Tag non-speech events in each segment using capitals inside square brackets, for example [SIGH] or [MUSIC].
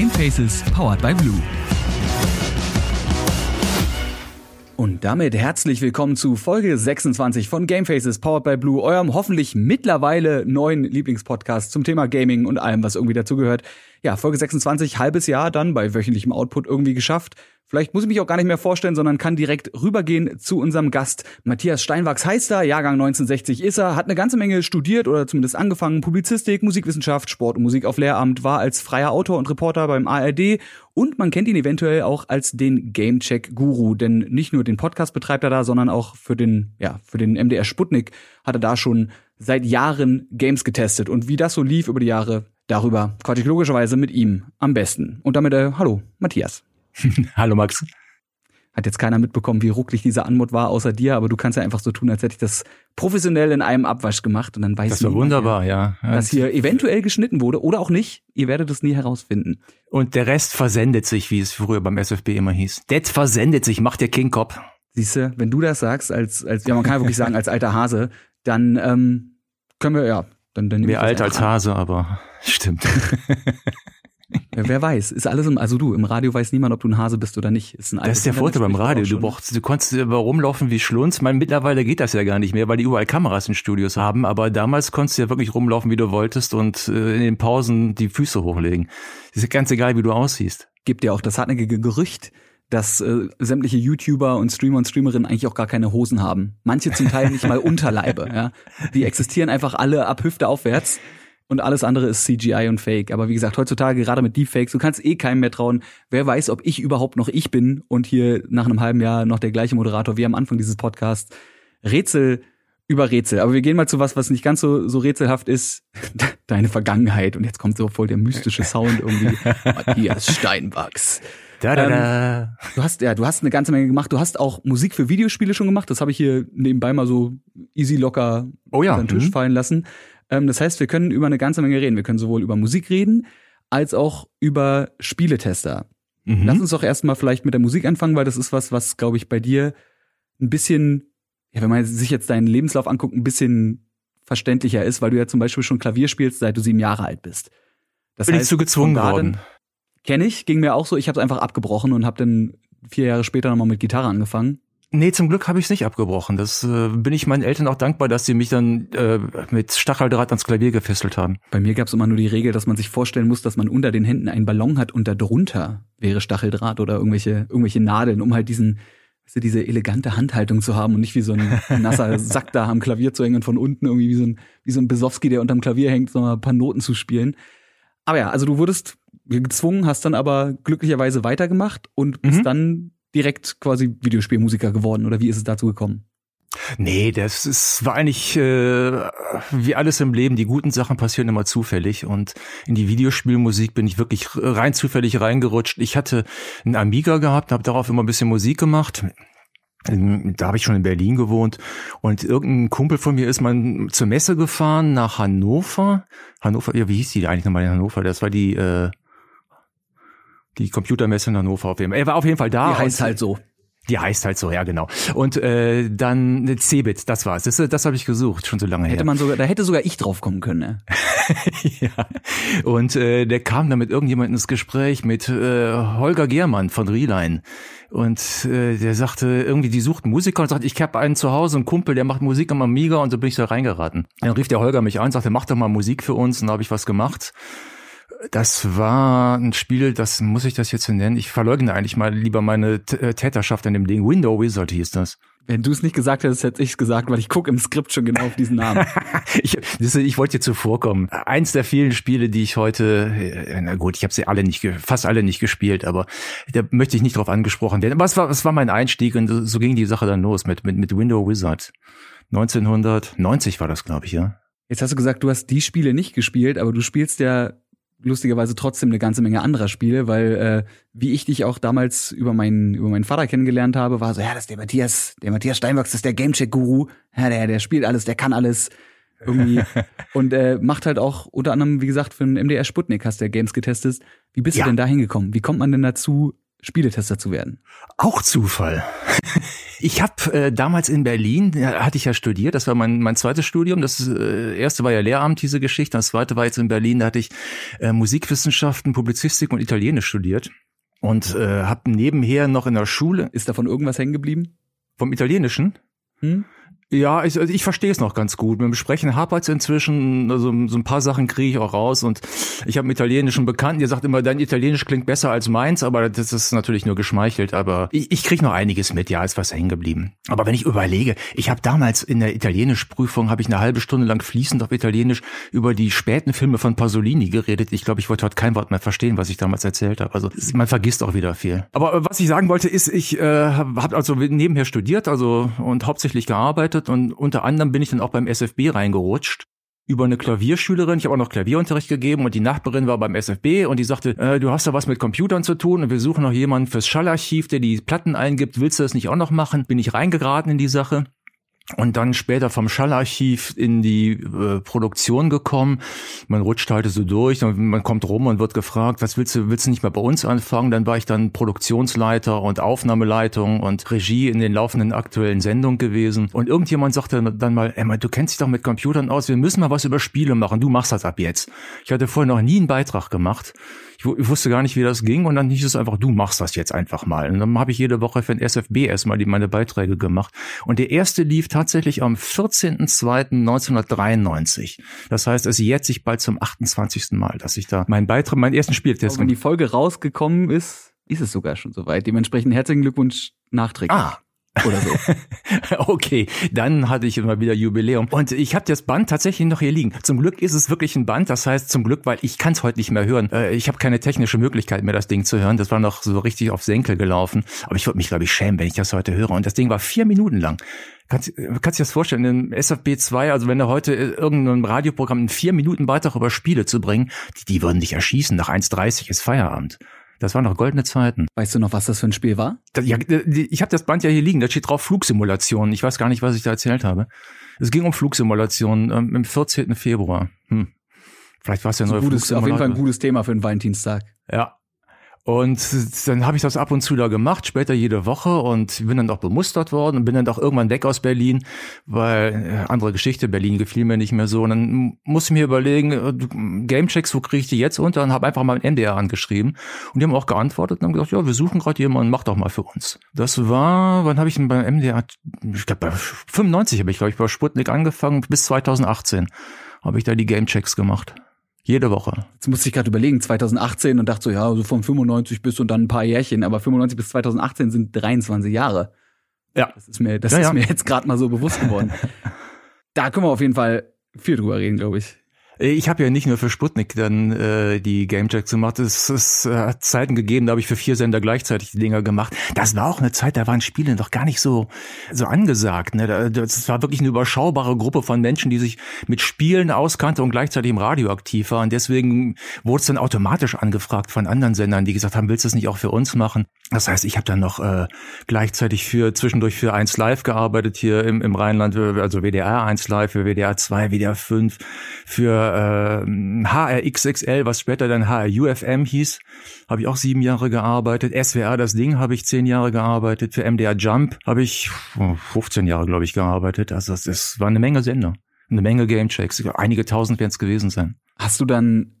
Gamefaces powered by Blue. Und damit herzlich willkommen zu Folge 26 von Gamefaces Powered by Blue, eurem hoffentlich mittlerweile neuen Lieblingspodcast zum Thema Gaming und allem, was irgendwie dazugehört. Ja, Folge 26, halbes Jahr dann bei wöchentlichem Output irgendwie geschafft. Vielleicht muss ich mich auch gar nicht mehr vorstellen, sondern kann direkt rübergehen zu unserem Gast. Matthias Steinwachs heißt er, Jahrgang 1960 ist er, hat eine ganze Menge studiert oder zumindest angefangen, Publizistik, Musikwissenschaft, Sport und Musik auf Lehramt, war als freier Autor und Reporter beim ARD und man kennt ihn eventuell auch als den Gamecheck-Guru, denn nicht nur den Podcast betreibt er da, sondern auch für den, ja, für den MDR Sputnik hat er da schon seit Jahren Games getestet und wie das so lief über die Jahre, darüber quatsch ich logischerweise mit ihm am besten. Und damit, äh, hallo, Matthias. [LAUGHS] Hallo Max. Hat jetzt keiner mitbekommen, wie rucklig dieser Anmut war, außer dir, aber du kannst ja einfach so tun, als hätte ich das professionell in einem Abwasch gemacht und dann weiß Das war niemand, wunderbar, ja. Dass hier eventuell geschnitten wurde oder auch nicht. Ihr werdet es nie herausfinden. Und der Rest versendet sich, wie es früher beim SFB immer hieß. Det versendet sich, macht der King Cop. Siehst du, wenn du das sagst, als, als ja, man kann ja wirklich sagen, als alter Hase, dann ähm, können wir, ja, dann, dann Mehr alt als an. Hase, aber [LAUGHS] stimmt. [LAUGHS] Ja, wer weiß, ist alles im, also du, im Radio weiß niemand, ob du ein Hase bist oder nicht. Ist Das ist der Vorteil beim Radio. Du auch brauchst, du konntest rumlaufen wie Schlunz. Ich meine, mittlerweile geht das ja gar nicht mehr, weil die überall Kameras in Studios haben. Aber damals konntest du ja wirklich rumlaufen, wie du wolltest und äh, in den Pausen die Füße hochlegen. Ist ja ganz egal, wie du aussiehst. gibt ja auch das hartnäckige Gerücht, dass äh, sämtliche YouTuber und Streamer und Streamerinnen eigentlich auch gar keine Hosen haben. Manche zum Teil nicht mal [LAUGHS] Unterleibe. Ja? Die existieren einfach alle ab Hüfte aufwärts und alles andere ist CGI und Fake. Aber wie gesagt, heutzutage gerade mit Deepfakes, du kannst eh keinem mehr trauen. Wer weiß, ob ich überhaupt noch ich bin und hier nach einem halben Jahr noch der gleiche Moderator wie am Anfang dieses Podcasts. Rätsel über Rätsel. Aber wir gehen mal zu was, was nicht ganz so, so rätselhaft ist. [LAUGHS] Deine Vergangenheit. Und jetzt kommt so voll der mystische Sound irgendwie. [LAUGHS] Matthias Steinwachs. Da, da, da. Du hast ja, du hast eine ganze Menge gemacht. Du hast auch Musik für Videospiele schon gemacht. Das habe ich hier nebenbei mal so easy locker Oh ja, auf den Tisch mhm. fallen lassen. Ähm, das heißt, wir können über eine ganze Menge reden. Wir können sowohl über Musik reden als auch über Spieletester. Mhm. Lass uns doch erstmal vielleicht mit der Musik anfangen, weil das ist was, was glaube ich bei dir ein bisschen, ja, wenn man sich jetzt deinen Lebenslauf anguckt, ein bisschen verständlicher ist, weil du ja zum Beispiel schon Klavier spielst, seit du sieben Jahre alt bist. Das Bin ich zu gezwungen worden. Kenne ich, ging mir auch so. Ich habe es einfach abgebrochen und habe dann vier Jahre später nochmal mit Gitarre angefangen. Nee, zum Glück habe ich es nicht abgebrochen. Das äh, bin ich meinen Eltern auch dankbar, dass sie mich dann äh, mit Stacheldraht ans Klavier gefesselt haben. Bei mir gab es immer nur die Regel, dass man sich vorstellen muss, dass man unter den Händen einen Ballon hat und darunter wäre Stacheldraht oder irgendwelche, irgendwelche Nadeln, um halt diesen, weißt du, diese elegante Handhaltung zu haben und nicht wie so ein [LAUGHS] nasser Sack da am Klavier zu hängen und von unten irgendwie wie so ein, wie so ein Besowski, der unterm Klavier hängt, so ein paar Noten zu spielen. Aber ja, also du wurdest gezwungen, hast dann aber glücklicherweise weitergemacht und bist Mhm. dann direkt quasi Videospielmusiker geworden oder wie ist es dazu gekommen? Nee, das ist, war eigentlich äh, wie alles im Leben. Die guten Sachen passieren immer zufällig und in die Videospielmusik bin ich wirklich rein zufällig reingerutscht. Ich hatte einen Amiga gehabt, habe darauf immer ein bisschen Musik gemacht. Da habe ich schon in Berlin gewohnt und irgendein Kumpel von mir ist mal zur Messe gefahren nach Hannover. Hannover, ja, wie hieß die eigentlich nochmal in Hannover? Das war die äh, die Computermesse in Hannover auf jeden Fall. Er war auf jeden Fall da. Die heißt und- halt so. die heißt halt so, ja genau. Und äh, dann eine Cebit, das war's. Das, das habe ich gesucht, schon so lange Hätte her. man sogar, da hätte sogar ich drauf kommen können, ne? [LAUGHS] ja. Und äh, der kam dann mit irgendjemandem ins Gespräch mit äh, Holger Gehrmann von Rielein. Und äh, der sagte, irgendwie, die suchten Musiker und sagte, ich habe einen zu Hause, einen Kumpel, der macht Musik am Amiga und so bin ich da reingeraten. Dann rief der Holger mich an, sagte, mach doch mal Musik für uns und da habe ich was gemacht. Das war ein Spiel, das muss ich das jetzt so nennen. Ich verleugne eigentlich mal lieber meine T äh, Täterschaft an dem Ding. Window Wizard hieß das. Wenn du es nicht gesagt hättest, hätte ich es gesagt, weil ich gucke im Skript schon genau auf diesen Namen. [LAUGHS] Ich, ich wollte dir zuvorkommen. Eins der vielen Spiele, die ich heute, äh, na gut, ich habe sie alle nicht, fast alle nicht gespielt, aber da möchte ich nicht drauf angesprochen werden. Aber es war, es war mein Einstieg und so ging die Sache dann los mit, mit, mit Window Wizard. 1990 war das, glaube ich, ja. Jetzt hast du gesagt, du hast die Spiele nicht gespielt, aber du spielst ja lustigerweise trotzdem eine ganze Menge anderer Spiele, weil äh, wie ich dich auch damals über meinen über meinen Vater kennengelernt habe, war so, ja, das ist der Matthias, der Matthias Steinwachs, das ist der Gamecheck Guru, ja, der der spielt alles, der kann alles irgendwie [LAUGHS] und äh, macht halt auch unter anderem, wie gesagt, für den MDR Sputnik hast du ja Games getestet. Wie bist Ja. du denn da hingekommen? Wie kommt man denn dazu, Spieletester zu werden? Auch Zufall. Ich habe äh, damals in Berlin, ja, hatte ich ja studiert, das war mein, mein zweites Studium. Das äh, erste war ja Lehramt, diese Geschichte. Das zweite war jetzt in Berlin, da hatte ich äh, Musikwissenschaften, Publizistik und Italienisch studiert. Und äh, habe nebenher noch in der Schule. Ist davon irgendwas hängen geblieben? Vom Italienischen? Hm? Ja, ich, also ich verstehe es noch ganz gut. Mit dem Sprechen hapert inzwischen, also so ein paar Sachen kriege ich auch raus und ich habe einen italienischen Bekannten, der sagt immer, dein Italienisch klingt besser als meins, aber das ist natürlich nur geschmeichelt, aber ich, ich kriege noch einiges mit, ja, ist was hängen geblieben. Aber wenn ich überlege, ich habe damals in der Italienischprüfung, habe ich eine halbe Stunde lang fließend auf Italienisch über die späten Filme von Pasolini geredet. Ich glaube, ich wollte heute kein Wort mehr verstehen, was ich damals erzählt habe. Also man vergisst auch wieder viel. Aber äh, was ich sagen wollte, ist, ich äh, habe also nebenher studiert, also und hauptsächlich gearbeitet gearbeitet und unter anderem bin ich dann auch beim SFB reingerutscht über eine Klavierschülerin. Ich habe auch noch Klavierunterricht gegeben und die Nachbarin war beim SFB und die sagte, äh, du hast da was mit Computern zu tun und wir suchen noch jemanden fürs Schallarchiv, der die Platten eingibt. Willst du das nicht auch noch machen? Bin ich reingeraten in die Sache und dann später vom Schallarchiv in die äh, Produktion gekommen. Man rutscht halt so durch und man kommt rum und wird gefragt, was willst du, willst du nicht mehr bei uns anfangen? Dann war ich dann Produktionsleiter und Aufnahmeleitung und Regie in den laufenden aktuellen Sendungen gewesen. Und irgendjemand sagte dann mal, Emma, du kennst dich doch mit Computern aus, wir müssen mal was über Spiele machen, du machst das ab jetzt. Ich hatte vorher noch nie einen Beitrag gemacht ich, wusste gar nicht, wie das ging und dann hieß es einfach, du machst das jetzt einfach mal. Und dann habe ich jede Woche für den SFB erstmal die, meine Beiträge gemacht. Und der erste lief tatsächlich am 14.02.1993. Das heißt, es jährt sich bald zum 28. Mal, dass ich da meinen Beitrag, meinen ersten Spieltest. wenn die Folge rausgekommen ist, ist es sogar schon soweit. Dementsprechend herzlichen Glückwunsch nachträglich. Ah, oder so. [LAUGHS] okay, dann hatte ich immer wieder Jubiläum. Und ich habe das Band tatsächlich noch hier liegen. Zum Glück ist es wirklich ein Band. Das heißt zum Glück, weil ich kann es heute nicht mehr hören. Äh, ich habe keine technische Möglichkeit mehr, das Ding zu hören. Das war noch so richtig auf Senkel gelaufen. Aber ich würde mich, glaube ich, schämen, wenn ich das heute höre. Und das Ding war vier Minuten lang. Kannst, kannst du dir das vorstellen, in SFB 2, also wenn du heute irgendein Radioprogramm in vier Minuten Beitrag über Spiele zu bringen, die, die würden dich erschießen. Nach 1,30 ist Feierabend. Das waren noch goldene Zeiten. Weißt du noch, was das für ein Spiel war? Das, ja, ich habe das Band ja hier liegen, da steht drauf Flugsimulation. Ich weiß gar nicht, was ich da erzählt habe. Es ging um Flugsimulation ähm, im 14. Februar. Hm. Vielleicht war es ja nur gutes, Auf jeden Fall ein gutes Thema für einen Valentinstag. Ja, und dann habe ich das ab und zu da gemacht, später jede Woche und bin dann auch bemustert worden und bin dann auch irgendwann weg aus Berlin, weil äh, andere Geschichte, Berlin gefiel mir nicht mehr so. Und dann musste ich mir überlegen, äh, Gamechecks, wo kriege ich die jetzt unter? Und habe einfach mal ein MDR angeschrieben. Und die haben auch geantwortet und haben gesagt, ja, wir suchen gerade jemanden, mach doch mal für uns. Das war, wann habe ich denn beim MDR, ich glaube bei 95 habe ich, glaube ich, bei Sputnik angefangen, bis 2018 habe ich da die Gamechecks gemacht. Jede Woche. Jetzt musste ich gerade überlegen, 2018 und dachte so, ja, so von 95 bis und dann ein paar Jährchen, aber 95 bis 2018 sind 23 Jahre. Ja. Das ist mir, das ja, ist ja. mir jetzt gerade mal so bewusst geworden. [LAUGHS] da können wir auf jeden Fall viel drüber reden, glaube ich. Ich habe ja nicht nur für Sputnik dann äh, die Gamejacks gemacht. Es, es äh, hat Zeiten gegeben, da habe ich für vier Sender gleichzeitig die Dinger gemacht. Das war auch eine Zeit, da waren Spiele noch gar nicht so so angesagt. Ne? Das war wirklich eine überschaubare Gruppe von Menschen, die sich mit Spielen auskannte und gleichzeitig im Radio aktiv war. Und deswegen wurde es dann automatisch angefragt von anderen Sendern, die gesagt haben, willst du es nicht auch für uns machen? Das heißt, ich habe dann noch äh, gleichzeitig für zwischendurch für 1 Live gearbeitet hier im, im Rheinland, also WDR 1 Live, für WDR 2, WDR 5, für äh, HRXXL, was später dann HRUFM hieß, habe ich auch sieben Jahre gearbeitet. SWR, das Ding, habe ich zehn Jahre gearbeitet. Für MDR Jump habe ich 15 Jahre, glaube ich, gearbeitet. Also das, das war eine Menge Sender, eine Menge Gamechecks. Einige tausend werden es gewesen sein. Hast du dann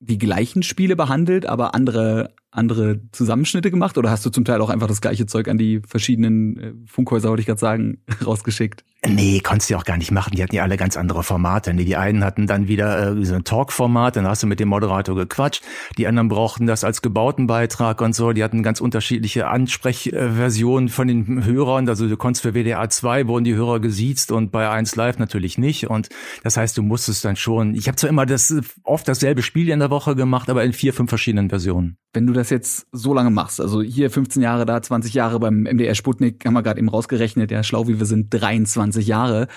die gleichen Spiele behandelt, aber andere andere Zusammenschnitte gemacht oder hast du zum Teil auch einfach das gleiche Zeug an die verschiedenen äh, Funkhäuser, wollte ich gerade sagen, [LAUGHS] rausgeschickt? Nee, konntest du ja auch gar nicht machen. Die hatten ja alle ganz andere Formate. Nee, die einen hatten dann wieder äh, so ein Talk-Format, dann hast du mit dem Moderator gequatscht. Die anderen brauchten das als gebauten Beitrag und so. Die hatten ganz unterschiedliche Ansprechversionen von den Hörern. Also du konntest für WDR 2 wurden die Hörer gesiezt und bei 1 Live natürlich nicht. Und das heißt, du musstest dann schon, ich habe zwar immer das oft dasselbe Spiel in der Woche gemacht, aber in vier, fünf verschiedenen Versionen. Wenn du das jetzt so lange machst, also hier 15 Jahre, da 20 Jahre beim MDR Sputnik, haben wir gerade eben rausgerechnet, ja, schlau wie wir sind, 23 Jahre,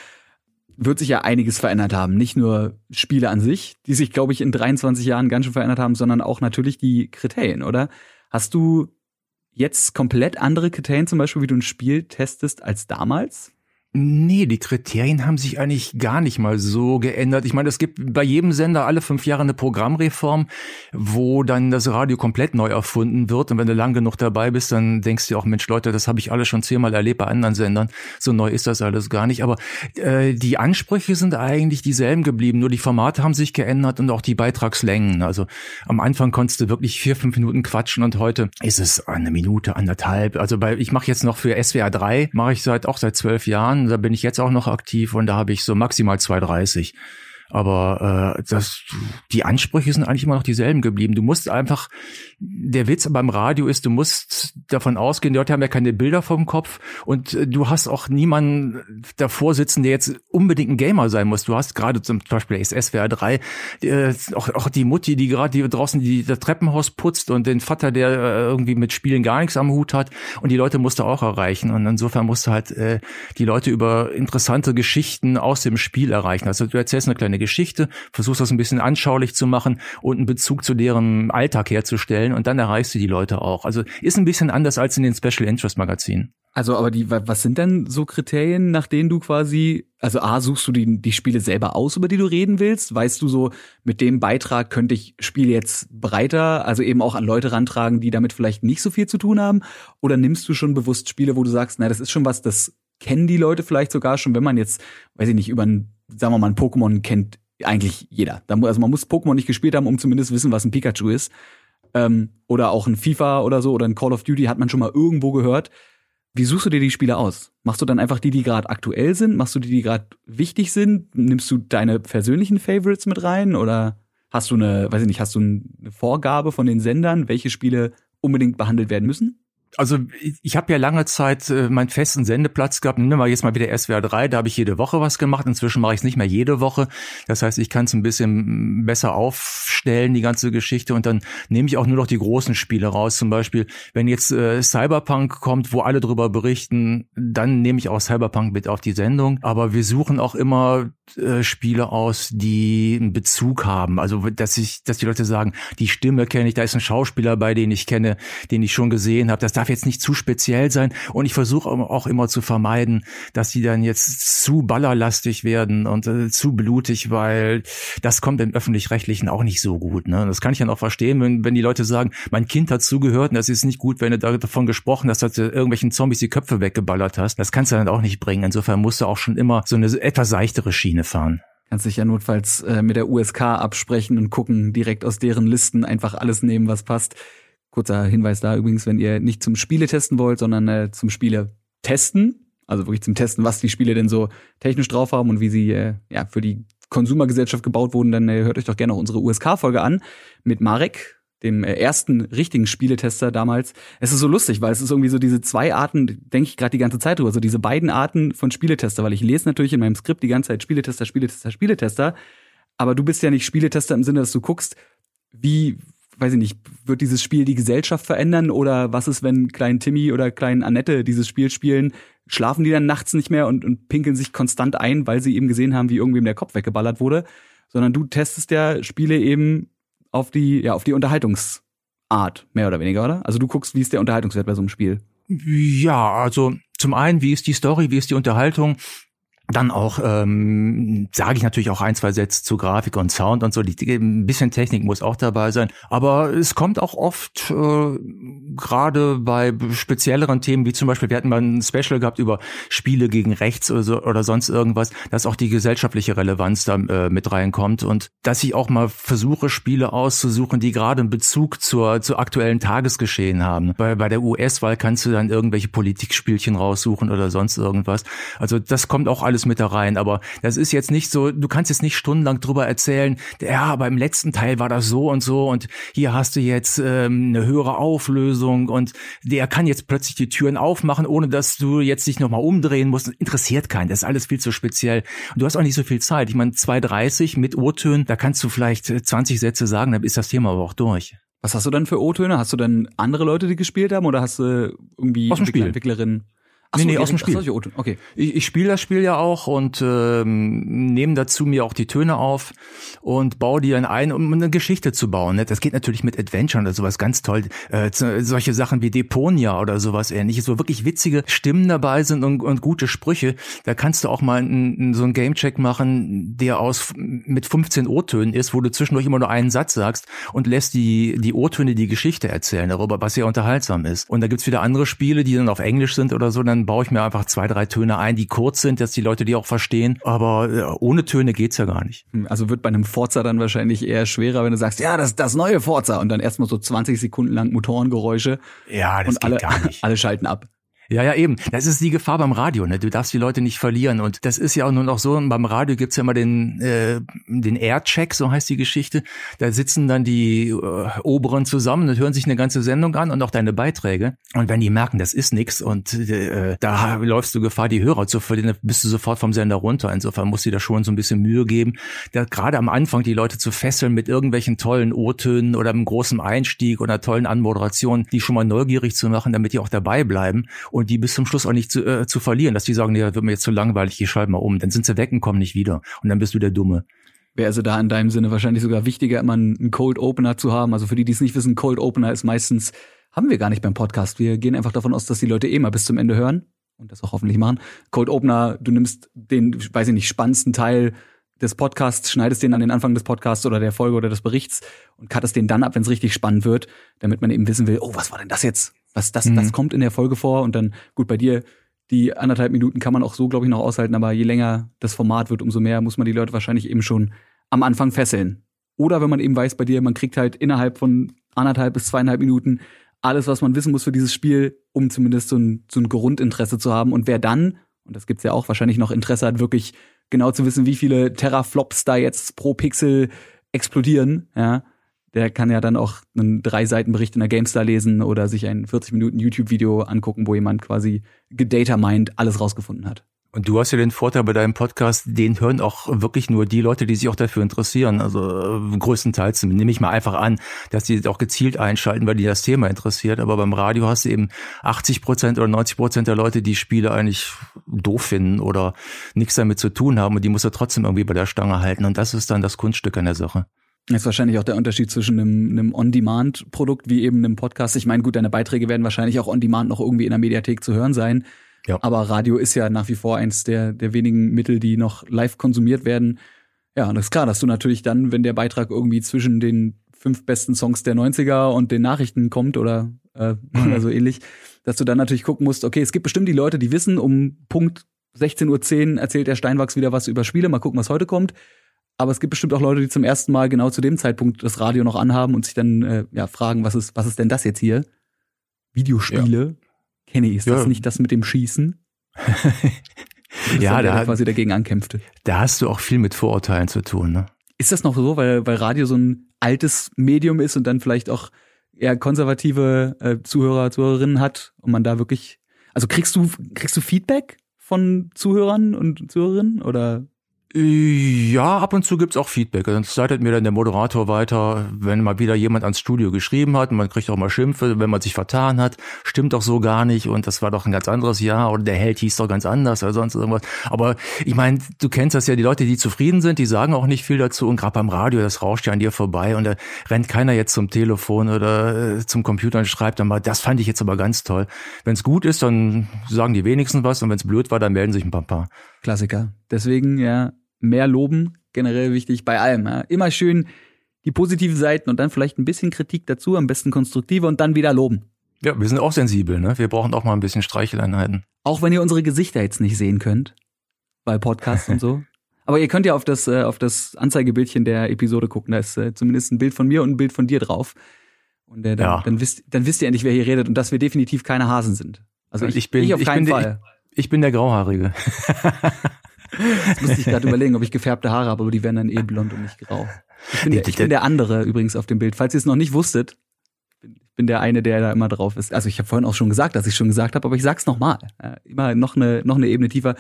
wird sich ja einiges verändert haben. Nicht nur Spiele an sich, die sich, glaube ich, in 23 Jahren ganz schön verändert haben, sondern auch natürlich die Kriterien, oder? Hast du jetzt komplett andere Kriterien, zum Beispiel, wie du ein Spiel testest, als damals? Nee, die Kriterien haben sich eigentlich gar nicht mal so geändert. Ich meine, es gibt bei jedem Sender alle fünf Jahre eine Programmreform, wo dann das Radio komplett neu erfunden wird. Und wenn du lang genug dabei bist, dann denkst du auch, Mensch, Leute, das habe ich alles schon zehnmal erlebt bei anderen Sendern. So neu ist das alles gar nicht. Aber äh, die Ansprüche sind eigentlich dieselben geblieben. Nur die Formate haben sich geändert und auch die Beitragslängen. Also am Anfang konntest du wirklich vier, fünf Minuten quatschen und heute ist es eine Minute, anderthalb. Also bei, ich mache jetzt noch für SWR 3, mache ich seit auch seit zwölf Jahren da bin ich jetzt auch noch aktiv und da habe ich so maximal 2,30. Aber äh, das, die Ansprüche sind eigentlich immer noch dieselben geblieben. Du musst einfach, der Witz beim Radio ist, du musst davon ausgehen, die Leute haben ja keine Bilder vom Kopf und äh, du hast auch niemanden davor sitzen, der jetzt unbedingt ein Gamer sein muss. Du hast gerade zum Beispiel SWR 3, äh, auch, auch die Mutti, die gerade die draußen die, das Treppenhaus putzt und den Vater, der äh, irgendwie mit Spielen gar nichts am Hut hat und die Leute musst du auch erreichen. Und insofern musst du halt äh, die Leute über interessante Geschichten aus dem Spiel erreichen. Also du erzählst eine kleine eine Geschichte, versuchst das ein bisschen anschaulich zu machen und einen Bezug zu deren Alltag herzustellen und dann erreichst du die Leute auch. Also ist ein bisschen anders als in den Special Interest Magazinen. Also, aber die, was sind denn so Kriterien, nach denen du quasi, also A, suchst du die, die Spiele selber aus, über die du reden willst? Weißt du so, mit dem Beitrag könnte ich Spiel jetzt breiter, also eben auch an Leute rantragen, die damit vielleicht nicht so viel zu tun haben? Oder nimmst du schon bewusst Spiele, wo du sagst, na, das ist schon was, das kennen die Leute vielleicht sogar schon, wenn man jetzt, weiß ich nicht, über ein sagen wir mal, ein Pokémon kennt eigentlich jeder. Also man muss Pokémon nicht gespielt haben, um zumindest wissen, was ein Pikachu ist. Ähm, oder auch ein FIFA oder so oder ein Call of Duty hat man schon mal irgendwo gehört. Wie suchst du dir die Spiele aus? Machst du dann einfach die, die gerade aktuell sind? Machst du die, die gerade wichtig sind? Nimmst du deine persönlichen Favorites mit rein? Oder hast du eine, weiß ich nicht, hast du eine Vorgabe von den Sendern, welche Spiele unbedingt behandelt werden müssen? Also ich habe ja lange Zeit äh, meinen festen Sendeplatz gehabt. Nehmen wir jetzt mal wieder SWR 3, da habe ich jede Woche was gemacht. Inzwischen mache ich es nicht mehr jede Woche. Das heißt, ich kann es ein bisschen besser aufstellen, die ganze Geschichte. Und dann nehme ich auch nur noch die großen Spiele raus. Zum Beispiel, wenn jetzt äh, Cyberpunk kommt, wo alle drüber berichten, dann nehme ich auch Cyberpunk mit auf die Sendung. Aber wir suchen auch immer äh, Spiele aus, die einen Bezug haben. Also dass ich, dass die Leute sagen, die Stimme kenne ich, da ist ein Schauspieler bei, den ich kenne, den ich schon gesehen habe. Darf jetzt nicht zu speziell sein. Und ich versuche auch immer zu vermeiden, dass die dann jetzt zu ballerlastig werden und äh, zu blutig, weil das kommt im öffentlich-rechtlichen auch nicht so gut. Ne? Das kann ich dann auch verstehen, wenn, wenn die Leute sagen, mein Kind hat zugehört und das ist nicht gut, wenn du davon gesprochen hast, dass du irgendwelchen Zombies die Köpfe weggeballert hast. Das kannst du dann auch nicht bringen. Insofern musst du auch schon immer so eine etwas seichtere Schiene fahren. Kannst dich ja notfalls äh, mit der USK absprechen und gucken, direkt aus deren Listen einfach alles nehmen, was passt. Kurzer Hinweis da übrigens, wenn ihr nicht zum Spiele testen wollt, sondern äh, zum Spiele testen, also wirklich zum Testen, was die Spiele denn so technisch drauf haben und wie sie äh, ja für die Konsumergesellschaft gebaut wurden, dann äh, hört euch doch gerne auch unsere USK-Folge an mit Marek, dem äh, ersten richtigen Spieletester damals. Es ist so lustig, weil es ist irgendwie so diese zwei Arten, denke ich gerade die ganze Zeit drüber, so diese beiden Arten von Spieletester, weil ich lese natürlich in meinem Skript die ganze Zeit Spieletester, Spieletester, Spieletester, aber du bist ja nicht Spieletester im Sinne, dass du guckst, wie, weiß ich nicht, wird dieses Spiel die Gesellschaft verändern oder was ist, wenn klein Timmy oder klein Annette dieses Spiel spielen, schlafen die dann nachts nicht mehr und, und pinkeln sich konstant ein, weil sie eben gesehen haben, wie irgendwem der Kopf weggeballert wurde, sondern du testest ja Spiele eben auf die, ja, auf die Unterhaltungsart, mehr oder weniger, oder? Also du guckst, wie ist der Unterhaltungswert bei so einem Spiel? Ja, also zum einen, wie ist die Story, wie ist die Unterhaltung? Dann auch ähm, sage ich natürlich auch ein, zwei Sätze zu Grafik und Sound und so. Die, ein bisschen Technik muss auch dabei sein. Aber es kommt auch oft, äh, gerade bei spezielleren Themen, wie zum Beispiel, wir hatten mal ein Special gehabt über Spiele gegen rechts oder, so, oder sonst irgendwas, dass auch die gesellschaftliche Relevanz da äh, mit reinkommt und dass ich auch mal versuche, Spiele auszusuchen, die gerade einen Bezug zur, zur aktuellen Tagesgeschehen haben. Bei, bei der US-Wahl kannst du dann irgendwelche Politikspielchen raussuchen oder sonst irgendwas. Also das kommt auch alles alles mit da rein. Aber das ist jetzt nicht so, du kannst jetzt nicht stundenlang drüber erzählen, ja, aber im letzten Teil war das so und so und hier hast du jetzt ähm, eine höhere Auflösung und der kann jetzt plötzlich die Türen aufmachen, ohne dass du jetzt dich nochmal umdrehen musst. Interessiert keinen. Das ist alles viel zu speziell. Und du hast auch nicht so viel Zeit. Ich meine, 2,30 mit O-Tönen, da kannst du vielleicht 20 Sätze sagen, dann ist das Thema aber auch durch. Was hast du dann für O-Töne? Hast du dann andere Leute, die gespielt haben oder hast du irgendwie Entwicklerinnen? Ach nee, nee, aus dem Spiel. Ach, okay. Ich, ich spiele das Spiel ja auch und ähm, nehme dazu mir auch die Töne auf und baue die dann ein, um eine Geschichte zu bauen. Ne? Das geht natürlich mit Adventure oder sowas ganz toll. Äh, solche Sachen wie Deponia oder sowas ähnliches, wo wirklich witzige Stimmen dabei sind und, und gute Sprüche. Da kannst du auch mal n, n, so einen Gamecheck machen, der aus mit 15 O-Tönen ist, wo du zwischendurch immer nur einen Satz sagst und lässt die, die O-Töne die Geschichte erzählen darüber, was sehr unterhaltsam ist. Und da gibt's wieder andere Spiele, die dann auf Englisch sind oder so, dann baue ich mir einfach zwei, drei Töne ein, die kurz sind, dass die Leute die auch verstehen. Aber äh, ohne Töne geht's ja gar nicht. Also wird bei einem Forza dann wahrscheinlich eher schwerer, wenn du sagst, ja, das das neue Forza und dann erstmal so 20 Sekunden lang Motorengeräusche. Ja, das und alle, gar nicht. [LAUGHS] Alle schalten ab. Ja, ja, eben. Das ist die Gefahr beim Radio. Ne? Du darfst die Leute nicht verlieren. Und das ist ja auch nur noch so, beim Radio gibt's ja immer den, äh, den Aircheck, so heißt die Geschichte. Da sitzen dann die äh, Oberen zusammen und hören sich eine ganze Sendung an und auch deine Beiträge. Und wenn die merken, das ist nix und äh, da läufst du Gefahr, die Hörer zu verlieren, dann bist du sofort vom Sender runter. Insofern muss sie da schon so ein bisschen Mühe geben, da gerade am Anfang die Leute zu fesseln mit irgendwelchen tollen O-Tönen oder einem großen Einstieg oder tollen Anmoderationen, die schon mal neugierig zu machen, damit die auch dabei bleiben und die bis zum Schluss auch nicht zu, äh, zu verlieren, dass die sagen, nee, das wird mir jetzt zu langweilig, ich schalte mal um. Dann sind sie weg und kommen nicht wieder. Und dann bist du der Dumme. Wäre also da in deinem Sinne wahrscheinlich sogar wichtiger, immer einen Cold Opener zu haben. Also für die, die es nicht wissen, Cold Opener ist meistens, haben wir gar nicht beim Podcast. Wir gehen einfach davon aus, dass die Leute eh mal bis zum Ende hören und das auch hoffentlich machen. Cold Opener, du nimmst den, weiß ich nicht, spannendsten Teil des Podcasts, schneidest den an den Anfang des Podcasts oder der Folge oder des Berichts und cuttest den dann ab, wenn es richtig spannend wird, damit man eben wissen will, oh, was war denn das jetzt? Was, das, mhm. das kommt in der Folge vor und dann, gut, bei dir, die anderthalb Minuten kann man auch so, glaube ich, noch aushalten, aber je länger das Format wird, umso mehr muss man die Leute wahrscheinlich eben schon am Anfang fesseln. Oder wenn man eben weiß bei dir, man kriegt halt innerhalb von anderthalb bis zweieinhalb Minuten alles, was man wissen muss für dieses Spiel, um zumindest so ein, so ein Grundinteresse zu haben. Und wer dann, und das gibt's ja auch, wahrscheinlich noch Interesse hat, wirklich genau zu wissen, wie viele Teraflops da jetzt pro Pixel explodieren, ja, der kann ja dann auch einen drei Seiten Bericht in der GameStar lesen oder sich ein 40 Minuten YouTube-Video angucken, wo jemand quasi gedatamined alles rausgefunden hat. Und du hast ja den Vorteil bei deinem Podcast, den hören auch wirklich nur die Leute, die sich auch dafür interessieren. Also äh, größtenteils nehme ich mal einfach an, dass die auch gezielt einschalten, weil die das Thema interessiert. Aber beim Radio hast du eben 80 Prozent oder 90 Prozent der Leute, die Spiele eigentlich doof finden oder nichts damit zu tun haben. Und die muss er trotzdem irgendwie bei der Stange halten. Und das ist dann das Kunststück an der Sache. Das ist wahrscheinlich auch der Unterschied zwischen einem, einem On-Demand-Produkt wie eben einem Podcast. Ich meine, gut, deine Beiträge werden wahrscheinlich auch On-Demand noch irgendwie in der Mediathek zu hören sein. Ja. Aber Radio ist ja nach wie vor eins der, der wenigen Mittel, die noch live konsumiert werden. Ja, und das ist klar, dass du natürlich dann, wenn der Beitrag irgendwie zwischen den fünf besten Songs der 90er und den Nachrichten kommt oder, äh, [LAUGHS] oder so ähnlich, dass du dann natürlich gucken musst, okay, es gibt bestimmt die Leute, die wissen, um Punkt 16.10 Uhr erzählt der Steinwachs wieder was über Spiele, mal gucken, was heute kommt. Aber es gibt bestimmt auch Leute, die zum ersten Mal genau zu dem Zeitpunkt das Radio noch anhaben und sich dann äh, ja fragen, was ist, was ist denn das jetzt hier? Videospiele. Ja. Kenny, ist ja. das nicht das mit dem Schießen? [LAUGHS] ja, da quasi dagegen ankämpfte. Da hast du auch viel mit Vorurteilen zu tun, ne? Ist das noch so, weil, weil Radio so ein altes Medium ist und dann vielleicht auch eher konservative äh, Zuhörer, Zuhörerinnen hat und man da wirklich, also kriegst du, kriegst du Feedback von Zuhörern und Zuhörerinnen oder ja, ab und zu gibt's auch Feedback. Dann leitet mir dann der Moderator weiter, wenn mal wieder jemand ans Studio geschrieben hat. Man kriegt auch mal Schimpfe, wenn man sich vertan hat. Stimmt doch so gar nicht und das war doch ein ganz anderes Jahr oder der Held hieß doch ganz anders oder sonst irgendwas. Aber ich meine, du kennst das ja, die Leute, die zufrieden sind, die sagen auch nicht viel dazu und gerade beim Radio, das rauscht ja an dir vorbei und da rennt keiner jetzt zum Telefon oder äh, zum Computer und schreibt dann mal, das fand ich jetzt aber ganz toll. Wenn's gut ist, dann sagen die wenigsten was und wenn's blöd war, dann melden sich ein paar. Klassiker. Deswegen, ja, mehr loben, generell wichtig bei allem. Ja. Immer schön die positiven Seiten und dann vielleicht ein bisschen Kritik dazu, am besten konstruktive und dann wieder loben. Ja, wir sind auch sensibel, ne? Wir brauchen auch mal ein bisschen Streicheleinheiten. Auch wenn ihr unsere Gesichter jetzt nicht sehen könnt, bei Podcasts und so. [LAUGHS] Aber ihr könnt ja auf das, äh, auf das Anzeigebildchen der Episode gucken. Da ist äh, zumindest ein Bild von mir und ein Bild von dir drauf. Und äh, dann, ja. dann, wisst, dann wisst ihr endlich, wer hier redet und dass wir definitiv keine Hasen sind. Also ich, ich bin, ich auf keinen ich bin Fall. Der, ich, ich bin der Grauhaarige. [LAUGHS] Jetzt musste ich gerade überlegen, ob ich gefärbte Haare habe, aber die wären dann eh blond und nicht grau. Ich bin, der, ich bin der andere übrigens auf dem Bild. Falls ihr es noch nicht wusstet, ich bin der eine, der da immer drauf ist. Also ich habe vorhin auch schon gesagt, dass ich schon gesagt habe, aber ich sag's nochmal. Immer noch eine, noch eine Ebene tiefer.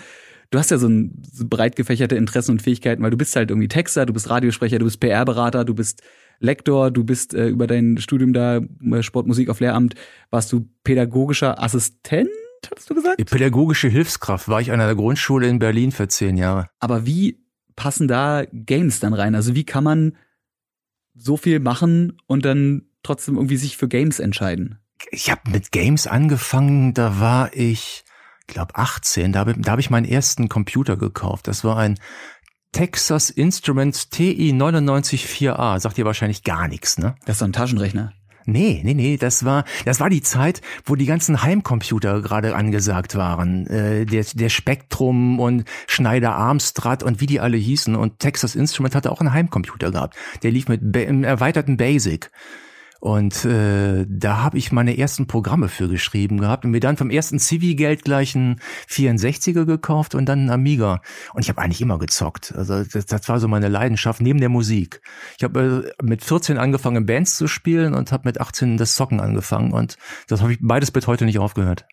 Du hast ja so, ein, so breit gefächerte Interessen und Fähigkeiten, weil du bist halt irgendwie Texter, du bist Radiosprecher, du bist PR-Berater, du bist Lektor, du bist äh, über dein Studium da, äh, Sportmusik auf Lehramt, warst du pädagogischer Assistent [LAUGHS] hattest du gesagt? Pädagogische Hilfskraft war ich an einer Grundschule in Berlin für zehn Jahre. Aber wie passen da Games dann rein? Also wie kann man so viel machen und dann trotzdem irgendwie sich für Games entscheiden? Ich habe mit Games angefangen, da war ich, glaube 18, da habe da hab ich meinen ersten Computer gekauft. Das war ein Texas Instruments TI 994A. Sagt dir wahrscheinlich gar nichts, ne? Das ist so ein Taschenrechner. Nee, nee, nee, das war das war die Zeit, wo die ganzen Heimcomputer gerade angesagt waren. Äh, der, der Spektrum und Schneider Armstrad und wie die alle hießen. Und Texas Instrument hatte auch einen Heimcomputer gehabt. Der lief mit ba erweiterten Basic. Und äh, da habe ich meine ersten Programme für geschrieben gehabt und mir dann vom ersten Civi-Geld gleich einen 64er gekauft und dann einen Amiga. Und ich habe eigentlich immer gezockt. Also das, das war so meine Leidenschaft neben der Musik. Ich habe äh, mit 14 angefangen, Bands zu spielen und habe mit 18 das Zocken angefangen. Und das habe ich beides bis heute nicht aufgehört.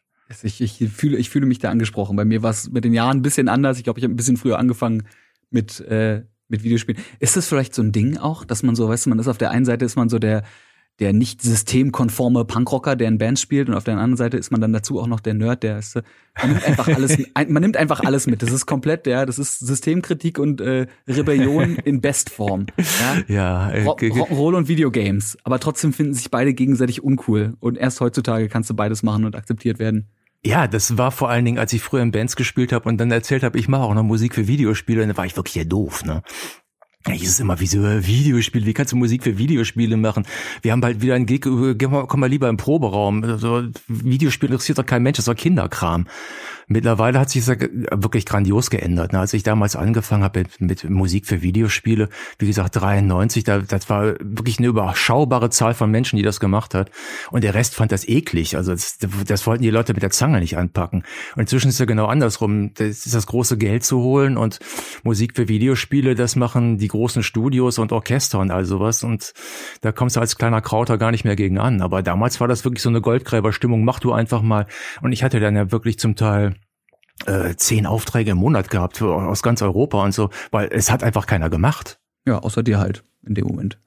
Ich, ich, fühle, ich fühle mich da angesprochen. Bei mir war es mit den Jahren ein bisschen anders. Ich glaube, ich habe ein bisschen früher angefangen mit, äh, mit Videospielen. Ist das vielleicht so ein Ding auch, dass man so, weißt du, man ist auf der einen Seite ist man so der der nicht systemkonforme Punkrocker, der in Bands spielt und auf der anderen Seite ist man dann dazu auch noch der Nerd, der ist, man nimmt einfach alles, man nimmt einfach alles mit. Das ist komplett, ja, das ist Systemkritik und äh, Rebellion in Bestform. Ja, ja äh, Rock'n'Roll und Videogames, aber trotzdem finden sich beide gegenseitig uncool und erst heutzutage kannst du beides machen und akzeptiert werden. Ja, das war vor allen Dingen, als ich früher in Bands gespielt habe und dann erzählt habe, ich mache auch noch Musik für Videospiele, dann war ich wirklich ja doof, ne? Ja, hieß es immer, wie so Videospiele, wie kannst du Musik für Videospiele machen? Wir haben bald wieder einen Gig, komm mal lieber im Proberaum. Also, Videospiele interessiert doch kein Mensch, das ist doch Kinderkram. Mittlerweile hat sich das wirklich grandios geändert. Ne? Als ich damals angefangen habe mit, mit Musik für Videospiele, wie gesagt 93, da, das war wirklich eine überschaubare Zahl von Menschen, die das gemacht hat. Und der Rest fand das eklig. Also das, das wollten die Leute mit der Zange nicht anpacken. Und inzwischen ist ja genau andersrum. Das ist das große Geld zu holen und Musik für Videospiele, das machen die großen Studios und Orchester und all sowas. Und da kommst du als kleiner Krauter gar nicht mehr gegen an. Aber damals war das wirklich so eine Goldgräberstimmung. Mach du einfach mal. Und ich hatte dann ja wirklich zum Teil äh, zehn Aufträge im Monat gehabt für, aus ganz Europa und so, weil es hat einfach keiner gemacht. Ja, außer dir halt in dem Moment.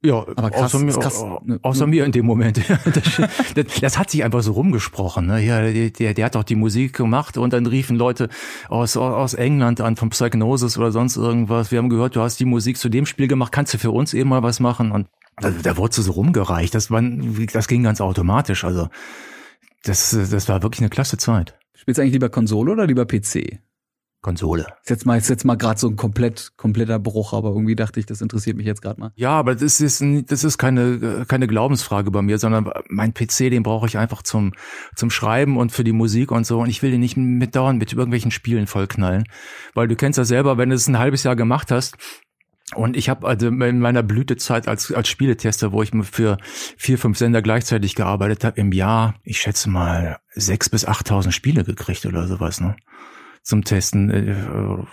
Ja, aber krass, außer, mir, krass. außer mir in dem Moment. [LAUGHS] das, das, hat sich einfach so rumgesprochen. Ne? Ja, der, der hat doch die Musik gemacht und dann riefen Leute aus, aus England an, von Psychnosis oder sonst irgendwas. Wir haben gehört, du hast die Musik zu dem Spiel gemacht, kannst du für uns eben mal was machen? Und da, da wurde so rumgereicht. Das, war, das ging ganz automatisch. Also das, das war wirklich eine klasse Zeit. Spielst du eigentlich lieber Konsole oder lieber PC? Konsole. Ist jetzt mal, ist jetzt mal gerade so ein komplett, kompletter Bruch, aber irgendwie dachte ich, das interessiert mich jetzt gerade mal. Ja, aber das ist, das ist keine, keine Glaubensfrage bei mir, sondern mein PC, den brauche ich einfach zum, zum Schreiben und für die Musik und so. Und ich will den nicht mit dauernd mit irgendwelchen Spielen vollknallen. Weil du kennst ja selber, wenn du es ein halbes Jahr gemacht hast, und ich habe also in meiner Blütezeit als, als Spieletester, wo ich für vier, fünf Sender gleichzeitig gearbeitet habe, im Jahr, ich schätze mal, sechs bis achttausend Spiele gekriegt oder sowas. Ne? Zum Testen. Äh,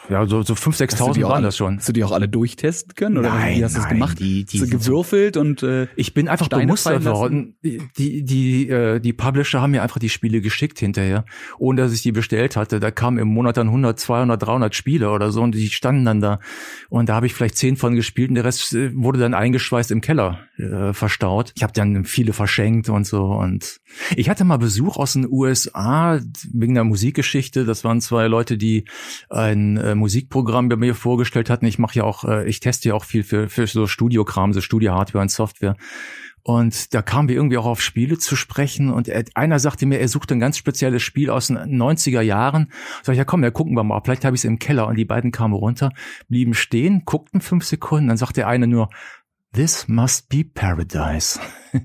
ja, so, so 5.000, 6.000 waren das schon. Hast du die auch alle durchtesten können? Oder nein, wie hast du das gemacht? Die, die du gewürfelt und äh, Ich bin einfach Steine bemustert worden. Die, die, die, äh, die Publisher haben mir einfach die Spiele geschickt hinterher, ohne dass ich die bestellt hatte. Da kamen im Monat dann 100, 200, 300 Spiele oder so und die standen dann da. Und da habe ich vielleicht zehn von gespielt und der Rest äh, wurde dann eingeschweißt im Keller äh, verstaut. Ich habe dann viele verschenkt und so. Und ich hatte mal Besuch aus den USA wegen der Musikgeschichte. Das waren zwei Leute, Leute, die ein äh, Musikprogramm bei mir vorgestellt hatten. Ich mache ja auch, äh, ich teste ja auch viel für, für so Studiokram, so Studio-Hardware und Software. Und da kamen wir irgendwie auch auf Spiele zu sprechen. Und er, einer sagte mir, er sucht ein ganz spezielles Spiel aus den 90er Jahren. Sag ich, ja komm, ja gucken wir mal. Vielleicht habe ich es im Keller. Und die beiden kamen runter, blieben stehen, guckten fünf Sekunden. Dann sagte der eine nur, This must be paradise. [LAUGHS]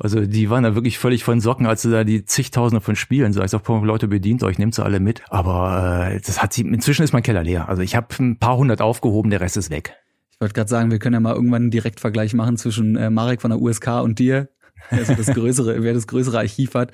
Also die waren da wirklich völlig von Socken, als sie da die zigtausende von Spielen, so ich sag, Leute, bedient euch, nehmt sie alle mit. Aber äh, das hat sie, inzwischen ist mein Keller leer. Also ich habe ein paar hundert aufgehoben, der Rest ist weg. Ich wollte gerade sagen, wir können ja mal irgendwann einen Direktvergleich machen zwischen äh, Marek von der USK und dir, also das [LAUGHS] größere, wer das größere Archiv hat.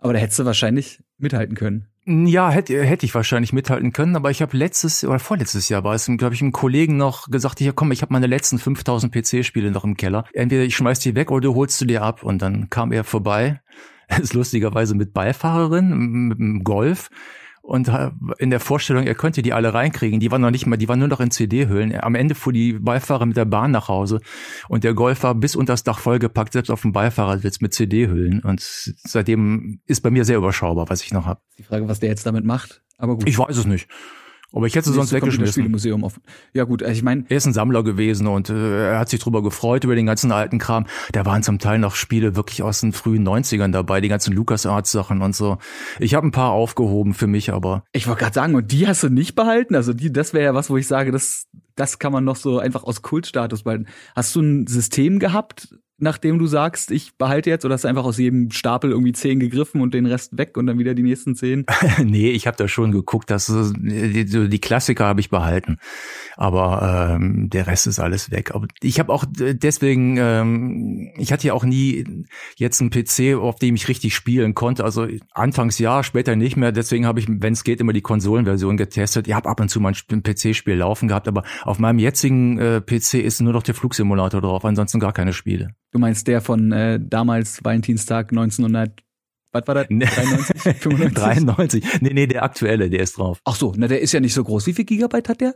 Aber da hättest du wahrscheinlich mithalten können. Ja, hätte, hätte ich wahrscheinlich mithalten können, aber ich habe letztes oder vorletztes Jahr war es, glaube ich, einem Kollegen noch gesagt, hier komm, ich habe meine letzten 5000 PC-Spiele noch im Keller. Entweder ich schmeiß die weg oder du holst du dir ab. Und dann kam er vorbei, [LAUGHS] ist lustigerweise mit Beifahrerin, mit dem Golf und in der Vorstellung, er könnte die alle reinkriegen. Die waren noch nicht mal, die waren nur noch in CD-Hüllen. Am Ende fuhr die Beifahrer mit der Bahn nach Hause und der Golf war bis unter das Dach vollgepackt, selbst auf dem Beifahrersitz mit CD-Hüllen. Und seitdem ist bei mir sehr überschaubar, was ich noch habe. Die Frage, was der jetzt damit macht. Aber gut. Ich weiß es nicht. Aber ich hätte sonst weggeschmissen. Spielemuseum offen. Ja gut, also ich meine, er ist ein Sammler gewesen und äh, er hat sich drüber gefreut über den ganzen alten Kram. Da waren zum Teil noch Spiele wirklich aus den frühen 90ern dabei, die ganzen LucasArts Sachen und so. Ich habe ein paar aufgehoben für mich, aber ich wollte gerade sagen, und die hast du nicht behalten? Also die das wäre ja was, wo ich sage, das das kann man noch so einfach aus Kultstatus behalten. Hast du ein System gehabt, nachdem du sagst, ich behalte jetzt, oder hast du einfach aus jedem Stapel irgendwie zehn gegriffen und den Rest weg und dann wieder die nächsten zehn? [LAUGHS] nee, ich habe da schon geguckt, dass die, die Klassiker habe ich behalten, aber ähm, der Rest ist alles weg. Aber ich habe auch deswegen, ähm, ich hatte ja auch nie jetzt einen PC, auf dem ich richtig spielen konnte. Also anfangs ja, später nicht mehr. Deswegen habe ich, wenn es geht, immer die Konsolenversion getestet. Ich habe ab und zu mal ein PC-Spiel laufen gehabt, aber auf meinem jetzigen äh, PC ist nur noch der Flugsimulator drauf, ansonsten gar keine Spiele. Du meinst der von äh, damals Valentinstag 1900 was war das? 93? 95? 93. Nee, nee, der aktuelle, der ist drauf. Ach so, na, der ist ja nicht so groß. Wie viel Gigabyte hat der?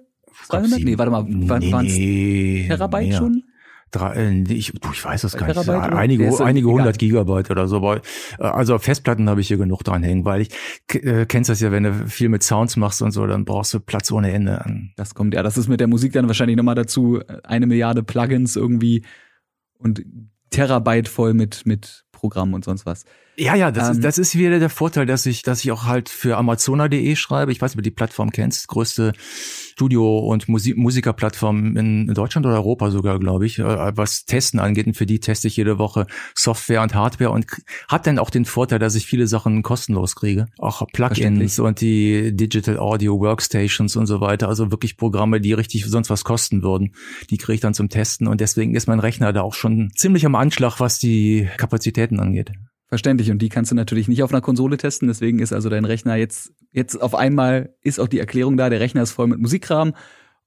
300? Nee, warte mal, waren es nee, Terabyte mehr. schon? Drei, äh, ich, du, ich weiß es gar nicht. Einige, einige hundert Gigabyte oder so. Aber, äh, also Festplatten habe ich hier genug dran hängen, weil ich äh, kennst das ja, wenn du viel mit Sounds machst und so, dann brauchst du Platz ohne Ende. Das kommt ja, das ist mit der Musik dann wahrscheinlich nochmal dazu. Eine Milliarde Plugins irgendwie und Terabyte voll mit, mit Programmen und sonst was. Ja, ja, das, ähm, ist, das ist wieder der Vorteil, dass ich, dass ich auch halt für Amazona.de schreibe. Ich weiß nicht, ob du die Plattform kennst. Größte Studio- und Musik Musikerplattform in Deutschland oder Europa sogar, glaube ich, äh, was Testen angeht. Und für die teste ich jede Woche Software und Hardware und hat dann auch den Vorteil, dass ich viele Sachen kostenlos kriege. Auch Plugins und die Digital Audio Workstations und so weiter. Also wirklich Programme, die richtig sonst was kosten würden. Die kriege ich dann zum Testen. Und deswegen ist mein Rechner da auch schon ziemlich am Anschlag, was die Kapazitäten angeht. Verständlich. Und die kannst du natürlich nicht auf einer Konsole testen. Deswegen ist also dein Rechner jetzt, jetzt auf einmal ist auch die Erklärung da, der Rechner ist voll mit Musikkram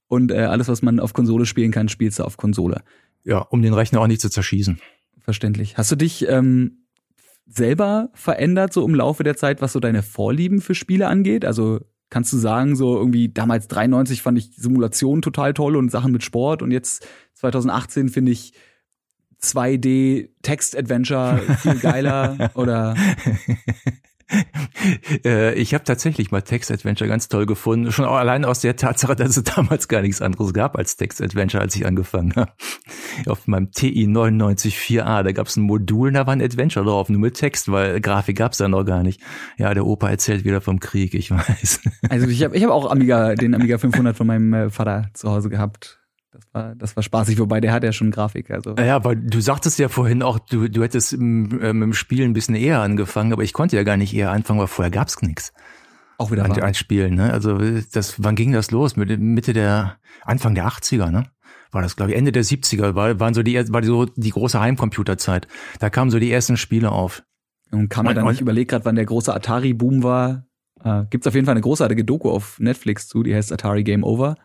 und äh, alles, was man auf Konsole spielen kann, spielst du auf Konsole. Ja, um den Rechner auch nicht zu zerschießen. Verständlich. Hast du dich ähm, selber verändert, so im Laufe der Zeit, was so deine Vorlieben für Spiele angeht? Also kannst du sagen, so irgendwie damals 93 fand ich Simulation total toll und Sachen mit Sport und jetzt 2018 finde ich 2D Text-Adventure viel geiler [LAUGHS] oder äh, ich habe tatsächlich mal Text-Adventure ganz toll gefunden. Schon allein aus der Tatsache, dass es damals gar nichts anderes gab als Text-Adventure, als ich angefangen habe. Auf meinem TI 994a, da gab es ein Modul, da war ein Adventure drauf, nur mit Text, weil Grafik gab es da noch gar nicht. Ja, der Opa erzählt wieder vom Krieg, ich [LAUGHS] weiß. Also ich habe ich hab auch Amiga, den Amiga 500 von meinem äh, Vater zu Hause gehabt. Das war, das war spaßig, wobei der hat ja schon Grafik. Also. Ja, weil du sagtest ja vorhin auch, du, du hättest im, äh, mit dem Spiel ein bisschen eher angefangen, aber ich konnte ja gar nicht eher anfangen, weil vorher gab's nichts. Auch wieder an, ein Spielen, ne? Also das, wann ging das los? Mit Mitte der Anfang der 80er, ne? War das, glaube ich, Ende der 70er, war, waren so die war so die große Heimcomputerzeit. Da kamen so die ersten Spiele auf. Und kann man dann nicht überlegt, gerade wann der große Atari-Boom war. Äh, gibt's auf jeden Fall eine großartige Doku auf Netflix zu, die heißt Atari Game Over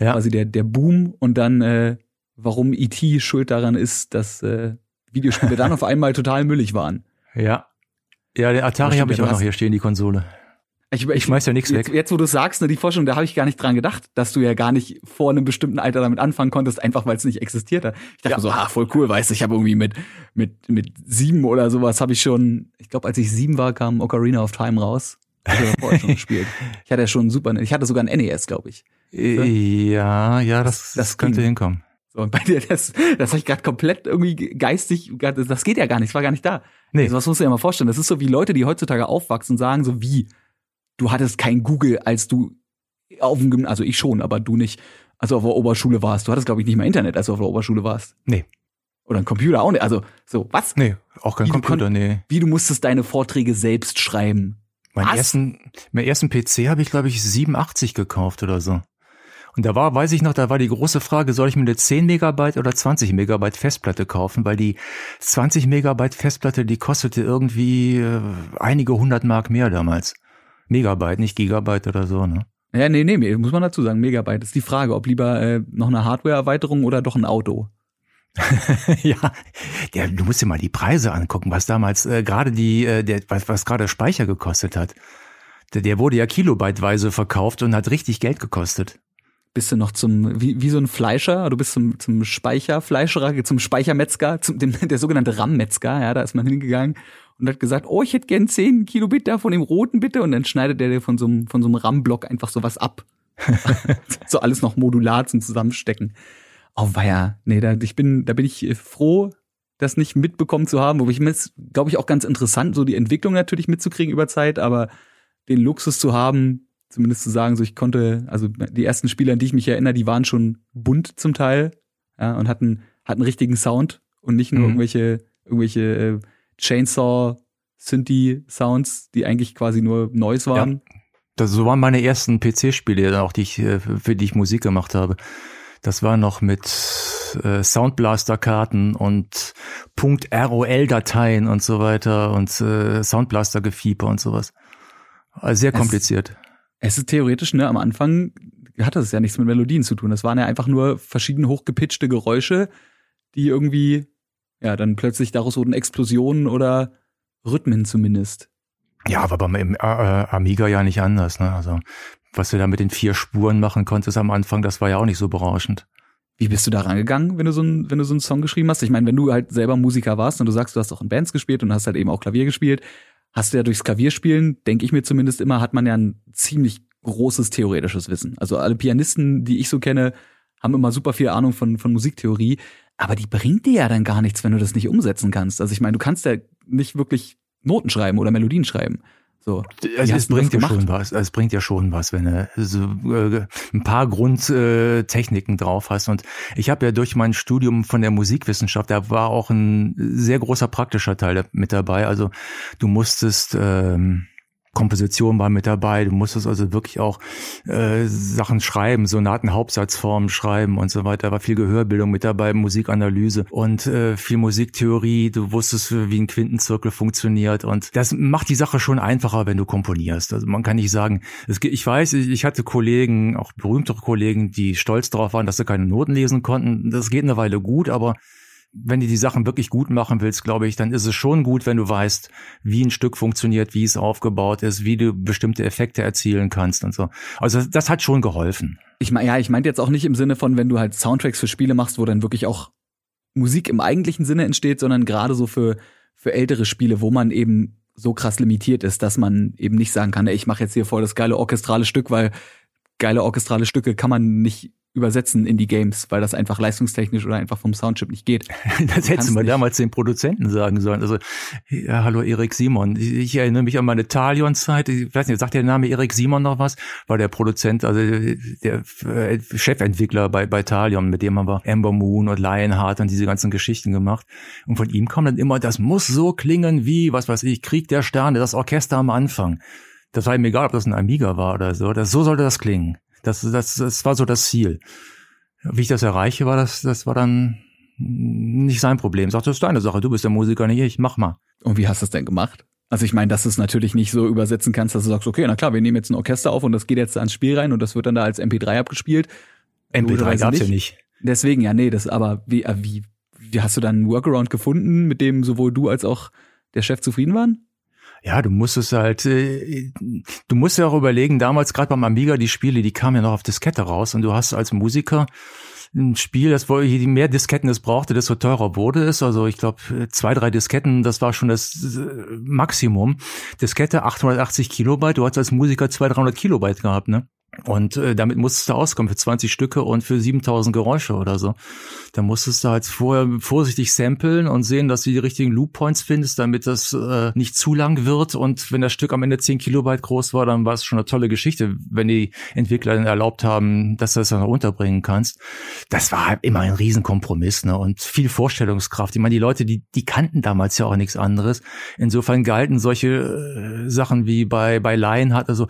ja. quasi der, der Boom und dann, äh, warum E.T. schuld daran ist, dass äh, Videospiele dann [LAUGHS] auf einmal total müllig waren. Ja. Ja, der Atari habe ich auch noch hier stehen, die Konsole. Ich, ich, ich schmeiß ja nichts weg. Jetzt, wo du sagst, ne, die Forschung, da habe ich gar nicht dran gedacht, dass du ja gar nicht vor einem bestimmten Alter damit anfangen konntest, einfach weil es nicht existiert hat. Ich dachte ja. so, ah, voll cool, weißt du, ich habe irgendwie mit mit mit sieben oder sowas habe ich schon, ich glaube, als ich sieben war, kam Ocarina of Time raus. Ich habe vorher schon [LAUGHS] gespielt. Ich hatte ja schon super, ich hatte sogar ein NES, glaube ich. Ja, ja, das, das könnte ging. hinkommen. So, und bei dir, das, das habe ich gerade komplett irgendwie geistig, das geht ja gar nicht, das war gar nicht da. Nee. Also, was musst du dir mal vorstellen? Das ist so wie Leute, die heutzutage aufwachsen und sagen so wie, du hattest kein Google, als du auf dem Gymnasium, also ich schon, aber du nicht, also auf der Oberschule warst. Du hattest, glaube ich, nicht mal Internet, als du auf der Oberschule warst. Nee. Oder ein Computer auch nicht. Also, so, was? Nee, auch kein wie Computer, nee. Wie du musstest deine Vorträge selbst schreiben. Meinen ersten, meinen ersten PC habe ich, glaube ich, 87 gekauft oder so. Und da war, weiß ich noch, da war die große Frage, soll ich mir eine 10 Megabyte oder 20 Megabyte Festplatte kaufen? Weil die 20 Megabyte Festplatte, die kostete irgendwie äh, einige hundert Mark mehr damals. Megabyte, nicht Gigabyte oder so, ne? Ja, nee, nee, muss man dazu sagen, Megabyte. Das ist die Frage, ob lieber äh, noch eine Hardware-Erweiterung oder doch ein Auto. [LAUGHS] ja, der, du musst dir mal die Preise angucken, was damals äh, gerade die, äh, der, was, was gerade Speicher gekostet hat. Der, der wurde ja kilobyteweise verkauft und hat richtig Geld gekostet. Bist du noch zum, wie, wie so ein Fleischer, du bist zum, zum Speicherfleischerer, zum Speichermetzger, zum, dem, der sogenannte Rammmetzger, ja, da ist man hingegangen und hat gesagt, oh, ich hätte gern 10 Kilobit da von dem roten bitte und dann schneidet der dir von so einem, von so einem RAM-Block einfach sowas ab. [LAUGHS] so alles noch modular zum Zusammenstecken. Oh, weia. Nee, da, ich bin, da bin ich froh, das nicht mitbekommen zu haben, wobei ich mir glaube ich, auch ganz interessant, so die Entwicklung natürlich mitzukriegen über Zeit, aber den Luxus zu haben, zumindest zu sagen, so ich konnte, also die ersten Spiele, an die ich mich erinnere, die waren schon bunt zum Teil, ja, und hatten, hatten richtigen Sound und nicht nur mhm. irgendwelche, irgendwelche äh, Chainsaw Synthi Sounds, die eigentlich quasi nur Noise waren. Ja, das, so waren meine ersten PC-Spiele, auch die ich, äh, für die ich Musik gemacht habe. Das war noch mit äh, Soundblaster-Karten und .rol-Dateien und so weiter und äh, Soundblaster-Gefieber und sowas. Also sehr kompliziert. Es, ist theoretisch, ne, am Anfang hatte es ja nichts mit Melodien zu tun. Das waren ja einfach nur verschieden hochgepitchte Geräusche, die irgendwie, ja, dann plötzlich daraus wurden Explosionen oder Rhythmen zumindest. Ja, aber beim äh, Amiga ja nicht anders, ne? Also was du da mit den vier Spuren machen konntest am Anfang, das war ja auch nicht so berauschend. Wie bist du da rangegangen, wenn du so ein, wenn du so einen Song geschrieben hast? Ich meine, wenn du halt selber Musiker warst und du sagst, du hast auch in Bands gespielt und hast halt eben auch Klavier gespielt, hast du ja durchs Klavierspielen, denke ich mir zumindest immer, hat man ja ein ziemlich großes theoretisches Wissen. Also alle Pianisten, die ich so kenne, haben immer super viel Ahnung von, von Musiktheorie, aber die bringt dir ja dann gar nichts, wenn du das nicht umsetzen kannst. Also ich meine, du kannst ja nicht wirklich Noten schreiben oder Melodien schreiben. So, also es bringt ja schon was. Es bringt ja schon was, wenn du so, äh, ein paar Grundtechniken drauf hast. Und ich habe ja durch mein Studium von der Musikwissenschaft, da war auch ein sehr großer praktischer Teil mit dabei. Also du musstest ähm, Komposition war mit dabei. Du musstest also wirklich auch äh, Sachen schreiben, Sonaten, Hauptsatzformen schreiben und so weiter. Da war viel Gehörbildung mit dabei, Musikanalyse und äh, viel Musiktheorie. Du wusstest, wie ein Quintenzirkel funktioniert und das macht die Sache schon einfacher, wenn du komponierst. Also man kann nicht sagen, es, ich weiß, ich hatte Kollegen, auch berühmtere Kollegen, die stolz darauf waren, dass sie keine Noten lesen konnten. Das geht eine Weile gut, aber wenn du die Sachen wirklich gut machen willst, glaube ich, dann ist es schon gut, wenn du weißt, wie ein Stück funktioniert, wie es aufgebaut ist, wie du bestimmte Effekte erzielen kannst und so. Also das hat schon geholfen. Ich meine, ja, ich meinte jetzt auch nicht im Sinne von, wenn du halt Soundtracks für Spiele machst, wo dann wirklich auch Musik im eigentlichen Sinne entsteht, sondern gerade so für für ältere Spiele, wo man eben so krass limitiert ist, dass man eben nicht sagen kann, ey, ich mache jetzt hier voll das geile orchestrale Stück, weil geile orchestrale Stücke kann man nicht übersetzen in die Games, weil das einfach leistungstechnisch oder einfach vom Soundchip nicht geht. [LAUGHS] das du mal damals den Produzenten sagen sollen. Also, ja, hallo Erik Simon. Ich, ich erinnere mich an meine Talion-Zeit. Ich weiß nicht, sagt der Name Erik Simon noch was? War der Produzent, also der äh, Chefentwickler bei, bei Talion, mit dem haben wir Amber Moon und Lionheart und diese ganzen Geschichten gemacht. Und von ihm kam dann immer, das muss so klingen wie, was weiß ich, Krieg der Sterne, das Orchester am Anfang. Das war ihm egal, ob das ein Amiga war oder so. Das, so sollte das klingen. Das, das, das war so das Ziel. Wie ich das erreiche, war das, das war dann nicht sein Problem. Sagt, das ist deine Sache, du bist der Musiker, nicht ich, mach mal. Und wie hast du es denn gemacht? Also ich meine, dass du es natürlich nicht so übersetzen kannst, dass du sagst, okay, na klar, wir nehmen jetzt ein Orchester auf und das geht jetzt ans Spiel rein und das wird dann da als MP3 abgespielt. MP3 gab's ja nicht. Deswegen, ja, nee, das aber wie, äh, wie, wie hast du dann einen Workaround gefunden, mit dem sowohl du als auch der Chef zufrieden waren? Ja, du musstest halt, äh, du musst ja auch überlegen, damals gerade beim Amiga, die Spiele, die kamen ja noch auf Diskette raus und du hast als Musiker ein Spiel, das wohl, je mehr Disketten es brauchte, desto teurer wurde es. Also ich glaube, zwei, drei Disketten, das war schon das äh, Maximum. Diskette 880 Kilobyte, du hast als Musiker 200, 300 Kilobyte gehabt, ne? Und äh, damit musstest du auskommen für 20 Stücke und für 7000 Geräusche oder so. Da musstest du halt vorher vorsichtig samplen und sehen, dass du die richtigen Loop Points findest, damit das äh, nicht zu lang wird. Und wenn das Stück am Ende 10 Kilobyte groß war, dann war es schon eine tolle Geschichte, wenn die Entwickler dann erlaubt haben, dass du das dann unterbringen kannst. Das war halt immer ein Riesenkompromiss ne? und viel Vorstellungskraft. Ich meine, die Leute, die, die kannten damals ja auch nichts anderes. Insofern galten solche äh, Sachen wie bei, bei Lionheart, also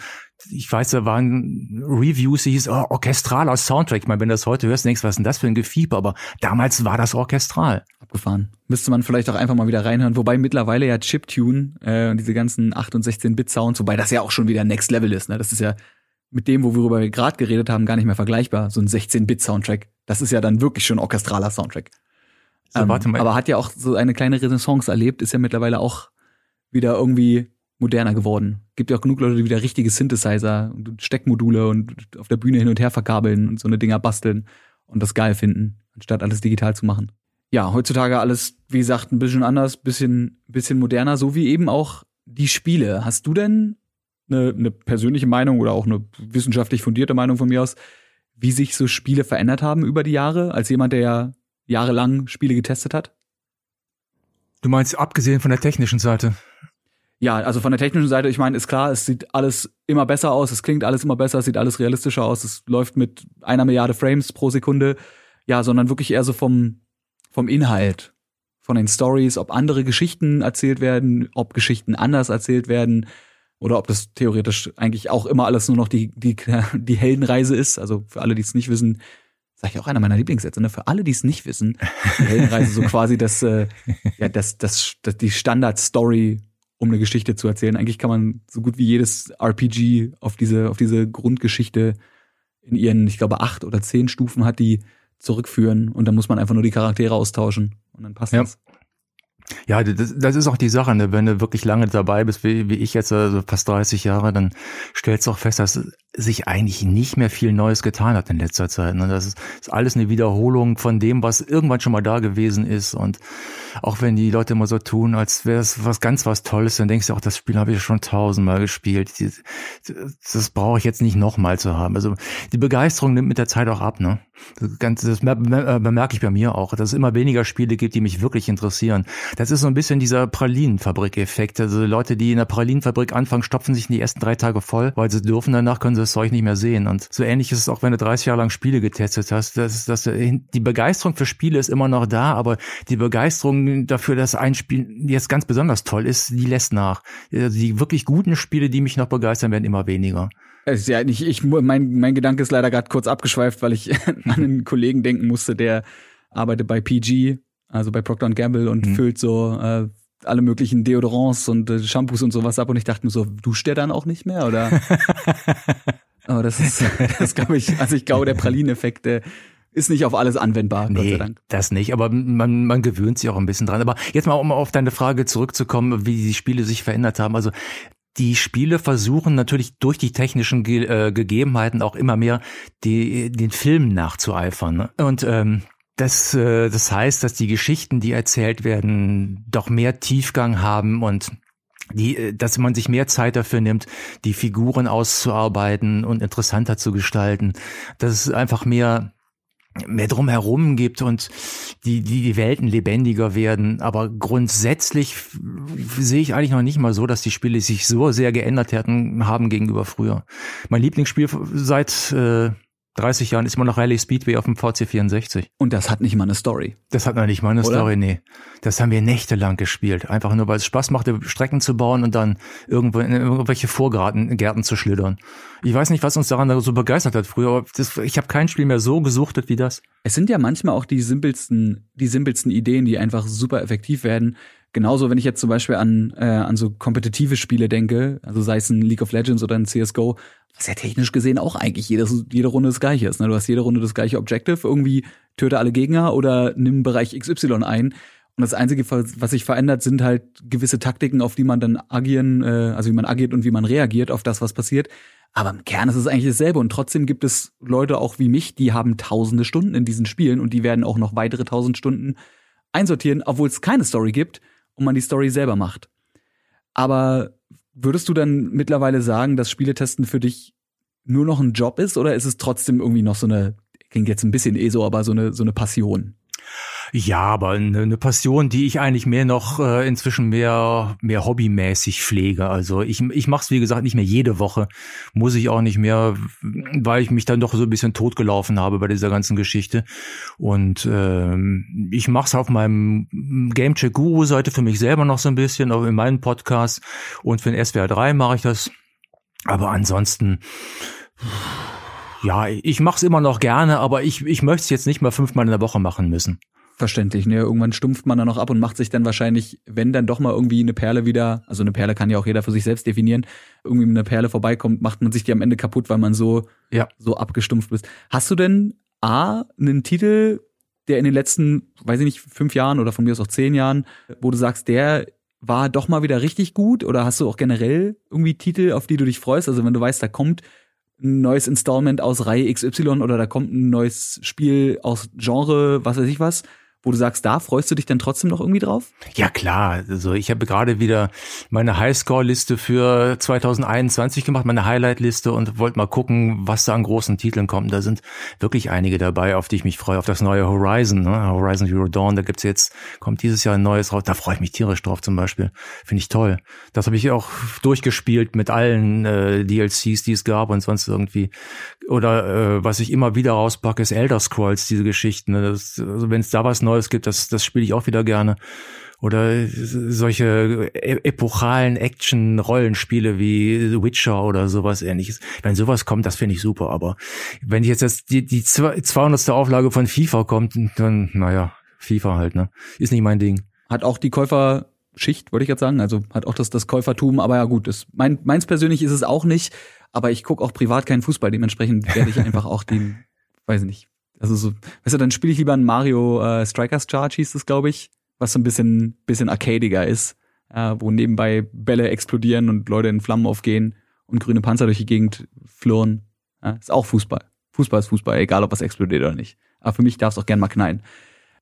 ich weiß, da waren Reviews, die hieß, oh, orchestraler Soundtrack. Ich meine, wenn du das heute hörst, denkst was ist denn das für ein Gefieber? Aber damals war das orchestral. Abgefahren. Müsste man vielleicht auch einfach mal wieder reinhören. Wobei mittlerweile ja Chiptune, äh, diese ganzen 8 und 16-Bit-Sounds, wobei das ja auch schon wieder Next Level ist. Ne? Das ist ja mit dem, worüber wir gerade geredet haben, gar nicht mehr vergleichbar. So ein 16-Bit-Soundtrack. Das ist ja dann wirklich schon orchestraler Soundtrack. So, ähm, warte mal. Aber hat ja auch so eine kleine Renaissance erlebt, ist ja mittlerweile auch wieder irgendwie moderner geworden. Gibt ja auch genug Leute, die wieder richtige Synthesizer und Steckmodule und auf der Bühne hin und her verkabeln und so eine Dinger basteln und das geil finden, anstatt alles digital zu machen. Ja, heutzutage alles, wie gesagt, ein bisschen anders, bisschen, bisschen moderner, so wie eben auch die Spiele. Hast du denn eine, eine persönliche Meinung oder auch eine wissenschaftlich fundierte Meinung von mir aus, wie sich so Spiele verändert haben über die Jahre, als jemand, der ja jahrelang Spiele getestet hat? Du meinst abgesehen von der technischen Seite? Ja, also von der technischen Seite, ich meine, ist klar, es sieht alles immer besser aus, es klingt alles immer besser, es sieht alles realistischer aus, es läuft mit einer Milliarde Frames pro Sekunde. Ja, sondern wirklich eher so vom, vom Inhalt, von den Stories, ob andere Geschichten erzählt werden, ob Geschichten anders erzählt werden oder ob das theoretisch eigentlich auch immer alles nur noch die, die, [LAUGHS] die Heldenreise ist. Also für alle, die es nicht wissen, sag ich auch einer meiner Lieblingssätze, ne? Für alle, die es nicht wissen, die Heldenreise so [LAUGHS] quasi das, äh, ja, das, das, das die Standard-Story, um eine Geschichte zu erzählen. Eigentlich kann man so gut wie jedes RPG auf diese, auf diese Grundgeschichte in ihren, ich glaube, acht oder zehn Stufen hat, die zurückführen und dann muss man einfach nur die Charaktere austauschen und dann passt ja. das. Ja, das, das ist auch die Sache, ne? wenn du wirklich lange dabei bist, wie, wie ich jetzt, also fast 30 Jahre, dann stellst du auch fest, dass sich eigentlich nicht mehr viel Neues getan hat in letzter Zeit. Ne? Das ist, ist alles eine Wiederholung von dem, was irgendwann schon mal da gewesen ist. Und auch wenn die Leute immer so tun, als wäre es was ganz was Tolles, dann denkst du auch, das Spiel habe ich schon tausendmal gespielt. Das brauche ich jetzt nicht nochmal zu haben. Also die Begeisterung nimmt mit der Zeit auch ab. Ne? Das, Ganze, das bemerke ich bei mir auch, dass es immer weniger Spiele gibt, die mich wirklich interessieren. Das ist so ein bisschen dieser Pralinenfabrik-Effekt. Also Leute, die in der Pralinenfabrik anfangen, stopfen sich in die ersten drei Tage voll, weil sie dürfen, danach können sie das Zeug nicht mehr sehen. Und so ähnlich ist es auch, wenn du 30 Jahre lang Spiele getestet hast. Das, das, die Begeisterung für Spiele ist immer noch da, aber die Begeisterung dafür, dass ein Spiel jetzt ganz besonders toll ist, die lässt nach. Also die wirklich guten Spiele, die mich noch begeistern, werden immer weniger. Ja, ich, ich, mein, mein Gedanke ist leider gerade kurz abgeschweift, weil ich [LAUGHS] an einen Kollegen denken musste, der arbeitet bei PG, also bei Procter Gamble und mhm. füllt so äh, alle möglichen Deodorants und äh, Shampoos und sowas ab und ich dachte mir so, duscht der dann auch nicht mehr oder? [LAUGHS] Aber das ist, das glaube ich, also ich glaube, der Pralineffekt, der ist nicht auf alles anwendbar, nee, Gott sei Dank. Das nicht, aber man, man gewöhnt sich auch ein bisschen dran. Aber jetzt mal, um auf deine Frage zurückzukommen, wie die Spiele sich verändert haben. Also die Spiele versuchen natürlich durch die technischen Ge äh, Gegebenheiten auch immer mehr die, den Film nachzueifern. Ne? Und ähm, das, äh, das heißt, dass die Geschichten, die erzählt werden, doch mehr Tiefgang haben und die, äh, dass man sich mehr Zeit dafür nimmt, die Figuren auszuarbeiten und interessanter zu gestalten. Dass es einfach mehr mehr drumherum gibt und die, die, die Welten lebendiger werden. Aber grundsätzlich sehe ich eigentlich noch nicht mal so, dass die Spiele sich so sehr geändert hätten, haben gegenüber früher. Mein Lieblingsspiel seit äh, 30 Jahren ist immer noch Rally Speedway auf dem VC64. Und das hat nicht mal eine Story. Das hat noch nicht mal eine Oder? Story, nee. Das haben wir nächtelang gespielt. Einfach nur, weil es Spaß machte, Strecken zu bauen und dann irgendwo in irgendwelche Vorgärten Gärten zu schlittern. Ich weiß nicht, was uns daran so begeistert hat früher, aber das, ich habe kein Spiel mehr so gesuchtet wie das. Es sind ja manchmal auch die simpelsten, die simpelsten Ideen, die einfach super effektiv werden. Genauso, wenn ich jetzt zum Beispiel an, äh, an so kompetitive Spiele denke, also sei es ein League of Legends oder ein CSGO, was ja technisch gesehen auch eigentlich jede, jede Runde das gleiche ist. Ne? Du hast jede Runde das gleiche Objective, irgendwie töte alle Gegner oder nimm Bereich XY ein. Und das Einzige, was sich verändert, sind halt gewisse Taktiken, auf die man dann agieren, äh, also wie man agiert und wie man reagiert auf das, was passiert. Aber im Kern ist es eigentlich dasselbe. Und trotzdem gibt es Leute auch wie mich, die haben tausende Stunden in diesen Spielen und die werden auch noch weitere tausend Stunden einsortieren, obwohl es keine Story gibt und man die Story selber macht. Aber würdest du dann mittlerweile sagen, dass Spieletesten für dich nur noch ein Job ist oder ist es trotzdem irgendwie noch so eine, klingt jetzt ein bisschen eh so, aber so eine, so eine Passion? Ja, aber eine, Passion, die ich eigentlich mehr noch äh, inzwischen mehr mehr hobbymäßig pflege. Also ich ich mache es wie gesagt nicht mehr jede Woche, muss ich auch nicht mehr, weil ich mich dann doch so ein bisschen totgelaufen habe bei dieser ganzen Geschichte. Und ähm, ich mache es auf meinem Gamecheck Guru Seite für mich selber noch so ein bisschen, auch in meinem Podcast und für den SWR 3 mache ich das. Aber ansonsten ja, ich mache es immer noch gerne, aber ich, ich möchte es jetzt nicht mal fünfmal in der Woche machen müssen verständlich. Ne? Irgendwann stumpft man dann noch ab und macht sich dann wahrscheinlich, wenn dann doch mal irgendwie eine Perle wieder, also eine Perle kann ja auch jeder für sich selbst definieren, irgendwie mit einer Perle vorbeikommt, macht man sich die am Ende kaputt, weil man so, ja. so abgestumpft ist. Hast du denn A, einen Titel, der in den letzten, weiß ich nicht, fünf Jahren oder von mir aus auch zehn Jahren, wo du sagst, der war doch mal wieder richtig gut oder hast du auch generell irgendwie Titel, auf die du dich freust? Also wenn du weißt, da kommt ein neues Installment aus Reihe XY oder da kommt ein neues Spiel aus Genre, was weiß ich was, wo du sagst, da freust du dich dann trotzdem noch irgendwie drauf? Ja klar, also ich habe gerade wieder meine Highscore-Liste für 2021 gemacht, meine Highlight-Liste und wollte mal gucken, was da an großen Titeln kommt. Da sind wirklich einige dabei, auf die ich mich freue, auf das neue Horizon, ne? Horizon Zero Dawn, da gibt's jetzt, kommt dieses Jahr ein neues raus, da freue ich mich tierisch drauf zum Beispiel. Finde ich toll. Das habe ich auch durchgespielt mit allen äh, DLCs, die es gab und sonst irgendwie. Oder äh, was ich immer wieder rauspacke, ist Elder Scrolls, diese Geschichten. Ne? Also wenn es da was Neues gibt, das, das spiele ich auch wieder gerne. Oder solche e-, epochalen Action-Rollenspiele wie The Witcher oder sowas ähnliches. Wenn sowas kommt, das finde ich super. Aber wenn jetzt, die, die 200. Auflage von FIFA kommt, dann, naja, FIFA halt, ne? Ist nicht mein Ding. Hat auch die Käuferschicht, wollte ich jetzt sagen. Also hat auch das, das Käufertum. Aber ja gut, das, mein, meins persönlich ist es auch nicht. Aber ich gucke auch privat keinen Fußball. Dementsprechend werde ich [LAUGHS] einfach auch den, weiß ich nicht, also so, weißt du, dann spiele ich lieber ein Mario äh, Strikers Charge, hieß das, glaube ich, was so ein bisschen, bisschen arcadiger ist, äh, wo nebenbei Bälle explodieren und Leute in Flammen aufgehen und grüne Panzer durch die Gegend flirren. Ja, ist auch Fußball. Fußball ist Fußball, egal ob was explodiert oder nicht. Aber für mich darf es auch gern mal knallen.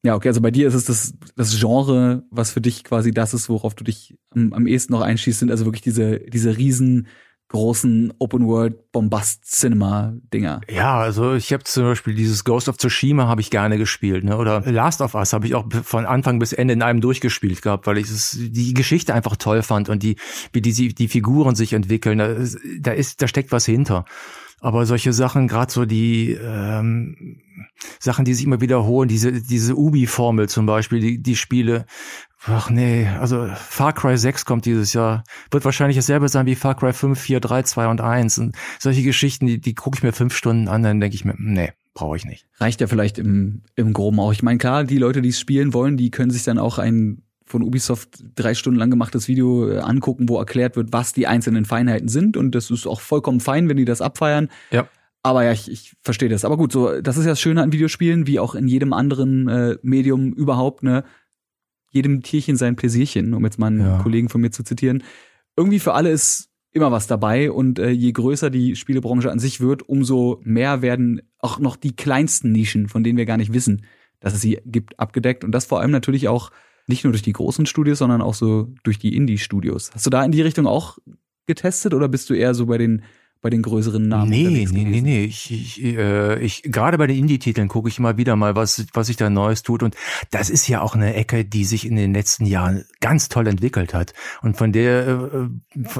Ja, okay, also bei dir ist es das, das Genre, was für dich quasi das ist, worauf du dich am, am ehesten noch einschießt, sind also wirklich diese, diese riesen großen Open World Bombast Cinema Dinger. Ja, also ich habe zum Beispiel dieses Ghost of Tsushima habe ich gerne gespielt, ne? Oder Last of Us habe ich auch von Anfang bis Ende in einem durchgespielt gehabt, weil ich es, die Geschichte einfach toll fand und die wie die die Figuren sich entwickeln. Da, da ist da steckt was hinter. Aber solche Sachen, gerade so die ähm, Sachen, die sich immer wiederholen, diese diese Ubi-Formel zum Beispiel, die die Spiele, Ach nee, also Far Cry 6 kommt dieses Jahr. Wird wahrscheinlich dasselbe sein wie Far Cry 5, 4, 3, 2 und 1. Und solche Geschichten, die, die gucke ich mir fünf Stunden an, dann denke ich mir, nee, brauche ich nicht. Reicht ja vielleicht im, im Groben auch. Ich meine, klar, die Leute, die es spielen wollen, die können sich dann auch ein von Ubisoft drei Stunden lang gemachtes Video äh, angucken, wo erklärt wird, was die einzelnen Feinheiten sind. Und das ist auch vollkommen fein, wenn die das abfeiern. Ja. Aber ja, ich, ich verstehe das. Aber gut, so, das ist ja das Schöne an Videospielen, wie auch in jedem anderen äh, Medium überhaupt, ne? jedem Tierchen sein Pläsierchen, um jetzt mal einen ja. Kollegen von mir zu zitieren. Irgendwie für alle ist immer was dabei und äh, je größer die Spielebranche an sich wird, umso mehr werden auch noch die kleinsten Nischen, von denen wir gar nicht wissen, dass es sie gibt, abgedeckt. Und das vor allem natürlich auch nicht nur durch die großen Studios, sondern auch so durch die Indie-Studios. Hast du da in die Richtung auch getestet oder bist du eher so bei den bei den größeren Namen. Nee, nee, nee, nee. Ich, ich, äh, ich gerade bei den Indie-Titeln gucke ich mal wieder mal, was, was sich da Neues tut. Und das ist ja auch eine Ecke, die sich in den letzten Jahren ganz toll entwickelt hat. Und von der, äh,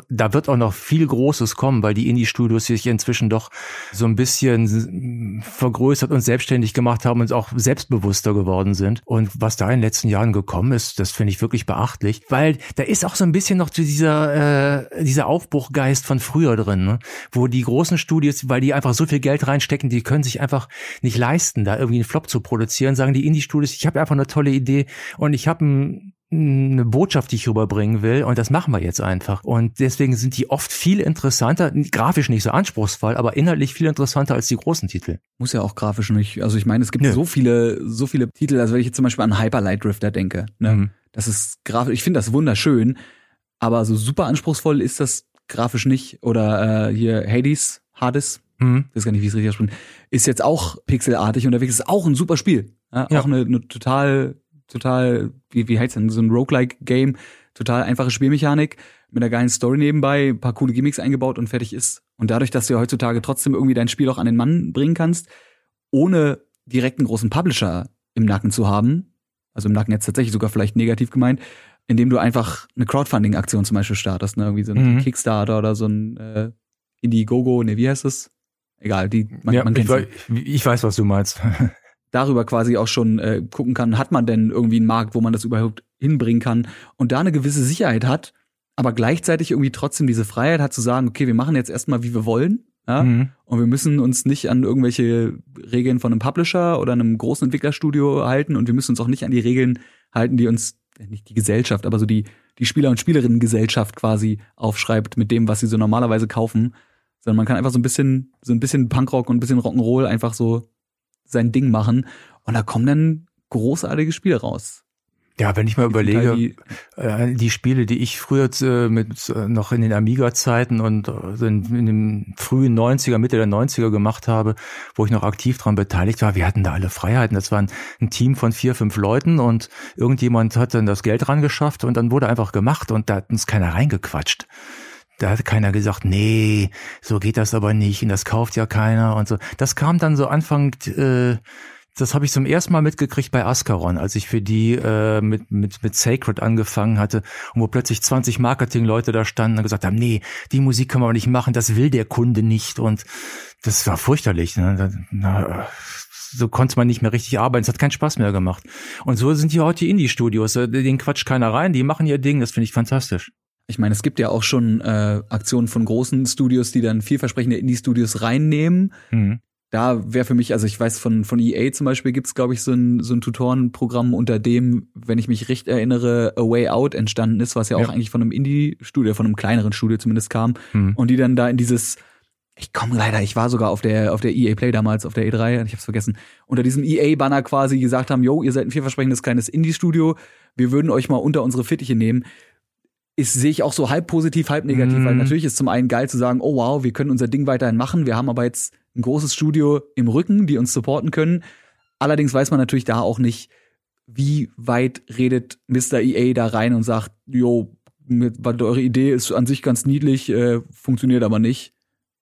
da wird auch noch viel Großes kommen, weil die Indie-Studios sich inzwischen doch so ein bisschen vergrößert und selbstständig gemacht haben und auch selbstbewusster geworden sind. Und was da in den letzten Jahren gekommen ist, das finde ich wirklich beachtlich, weil da ist auch so ein bisschen noch dieser, äh, dieser Aufbruchgeist von früher drin. Ne? Wo die großen Studios, weil die einfach so viel Geld reinstecken, die können sich einfach nicht leisten, da irgendwie einen Flop zu produzieren, sagen die Indie-Studios, ich habe einfach eine tolle Idee und ich habe ein eine Botschaft, die ich rüberbringen will und das machen wir jetzt einfach. Und deswegen sind die oft viel interessanter, grafisch nicht so anspruchsvoll, aber inhaltlich viel interessanter als die großen Titel. Muss ja auch grafisch nicht. Also ich meine, es gibt Nö. so viele, so viele Titel, also wenn ich jetzt zum Beispiel an Hyper Light Drifter denke, ne? Mhm. Das ist grafisch, ich finde das wunderschön, aber so super anspruchsvoll ist das grafisch nicht. Oder äh, hier Hades, Hades, mhm. ich weiß gar nicht, wie es richtig ausspricht, ist jetzt auch pixelartig unterwegs, ist auch ein super Spiel. Ja, ja. Auch eine, eine total, total, wie, wie heißt denn, so ein Roguelike-Game, total einfache Spielmechanik, mit einer geilen Story nebenbei, ein paar coole Gimmicks eingebaut und fertig ist. Und dadurch, dass du ja heutzutage trotzdem irgendwie dein Spiel auch an den Mann bringen kannst, ohne direkt einen großen Publisher im Nacken zu haben, also im Nacken jetzt tatsächlich sogar vielleicht negativ gemeint, indem du einfach eine Crowdfunding-Aktion zum Beispiel startest, ne? Irgendwie so ein mhm. Kickstarter oder so ein äh, Indiegogo, ne, wie heißt das? Egal, die man, ja, man kennt ich, weiß, ich weiß, was du meinst. [LAUGHS] Darüber quasi auch schon äh, gucken kann, hat man denn irgendwie einen Markt, wo man das überhaupt hinbringen kann und da eine gewisse Sicherheit hat, aber gleichzeitig irgendwie trotzdem diese Freiheit hat zu sagen, okay, wir machen jetzt erstmal, wie wir wollen, ja, mhm. und wir müssen uns nicht an irgendwelche Regeln von einem Publisher oder einem großen Entwicklerstudio halten und wir müssen uns auch nicht an die Regeln halten, die uns nicht die Gesellschaft, aber so die, die Spieler- und Spielerinnen-Gesellschaft quasi aufschreibt mit dem, was sie so normalerweise kaufen. Sondern man kann einfach so ein bisschen, so ein bisschen Punkrock und ein bisschen Rock'n'Roll einfach so sein Ding machen. Und da kommen dann großartige Spiele raus. Ja, wenn ich mal überlege, die, äh, die Spiele, die ich früher äh, mit äh, noch in den Amiga-Zeiten und in, in den frühen 90er, Mitte der 90er gemacht habe, wo ich noch aktiv dran beteiligt war, wir hatten da alle Freiheiten. Das war ein, ein Team von vier, fünf Leuten und irgendjemand hat dann das Geld ran geschafft und dann wurde einfach gemacht und da hat uns keiner reingequatscht. Da hat keiner gesagt, nee, so geht das aber nicht und das kauft ja keiner und so. Das kam dann so Anfang äh, das habe ich zum ersten Mal mitgekriegt bei Ascaron, als ich für die äh, mit, mit, mit Sacred angefangen hatte und wo plötzlich 20 Marketingleute da standen und gesagt haben, nee, die Musik man aber nicht machen, das will der Kunde nicht. Und das war fürchterlich. Ne? Na, so konnte man nicht mehr richtig arbeiten. Es hat keinen Spaß mehr gemacht. Und so sind hier heute die Indie-Studios. Äh, den quatscht keiner rein, die machen ihr Ding, das finde ich fantastisch. Ich meine, es gibt ja auch schon äh, Aktionen von großen Studios, die dann vielversprechende Indie-Studios reinnehmen. Mhm da wäre für mich, also ich weiß von, von EA zum Beispiel gibt's glaube ich, so ein, so ein Tutorenprogramm, unter dem, wenn ich mich recht erinnere, A Way Out entstanden ist, was ja auch ja. eigentlich von einem Indie-Studio, von einem kleineren Studio zumindest kam. Hm. Und die dann da in dieses, ich komme leider, ich war sogar auf der, auf der EA Play damals, auf der E3, ich hab's vergessen, unter diesem EA-Banner quasi gesagt haben, yo, ihr seid ein vielversprechendes kleines Indie-Studio, wir würden euch mal unter unsere Fittiche nehmen ist, sehe ich auch so halb positiv, halb negativ, mm. weil mhm. natürlich ist zum einen geil zu sagen, oh wow, wir können unser Ding weiterhin machen, wir haben aber jetzt ein großes Studio im Rücken, die uns supporten können. Allerdings weiß man natürlich da auch nicht, wie weit redet Mr. EA da rein und sagt, jo, eure Idee ist an sich ganz niedlich, äh, funktioniert aber nicht,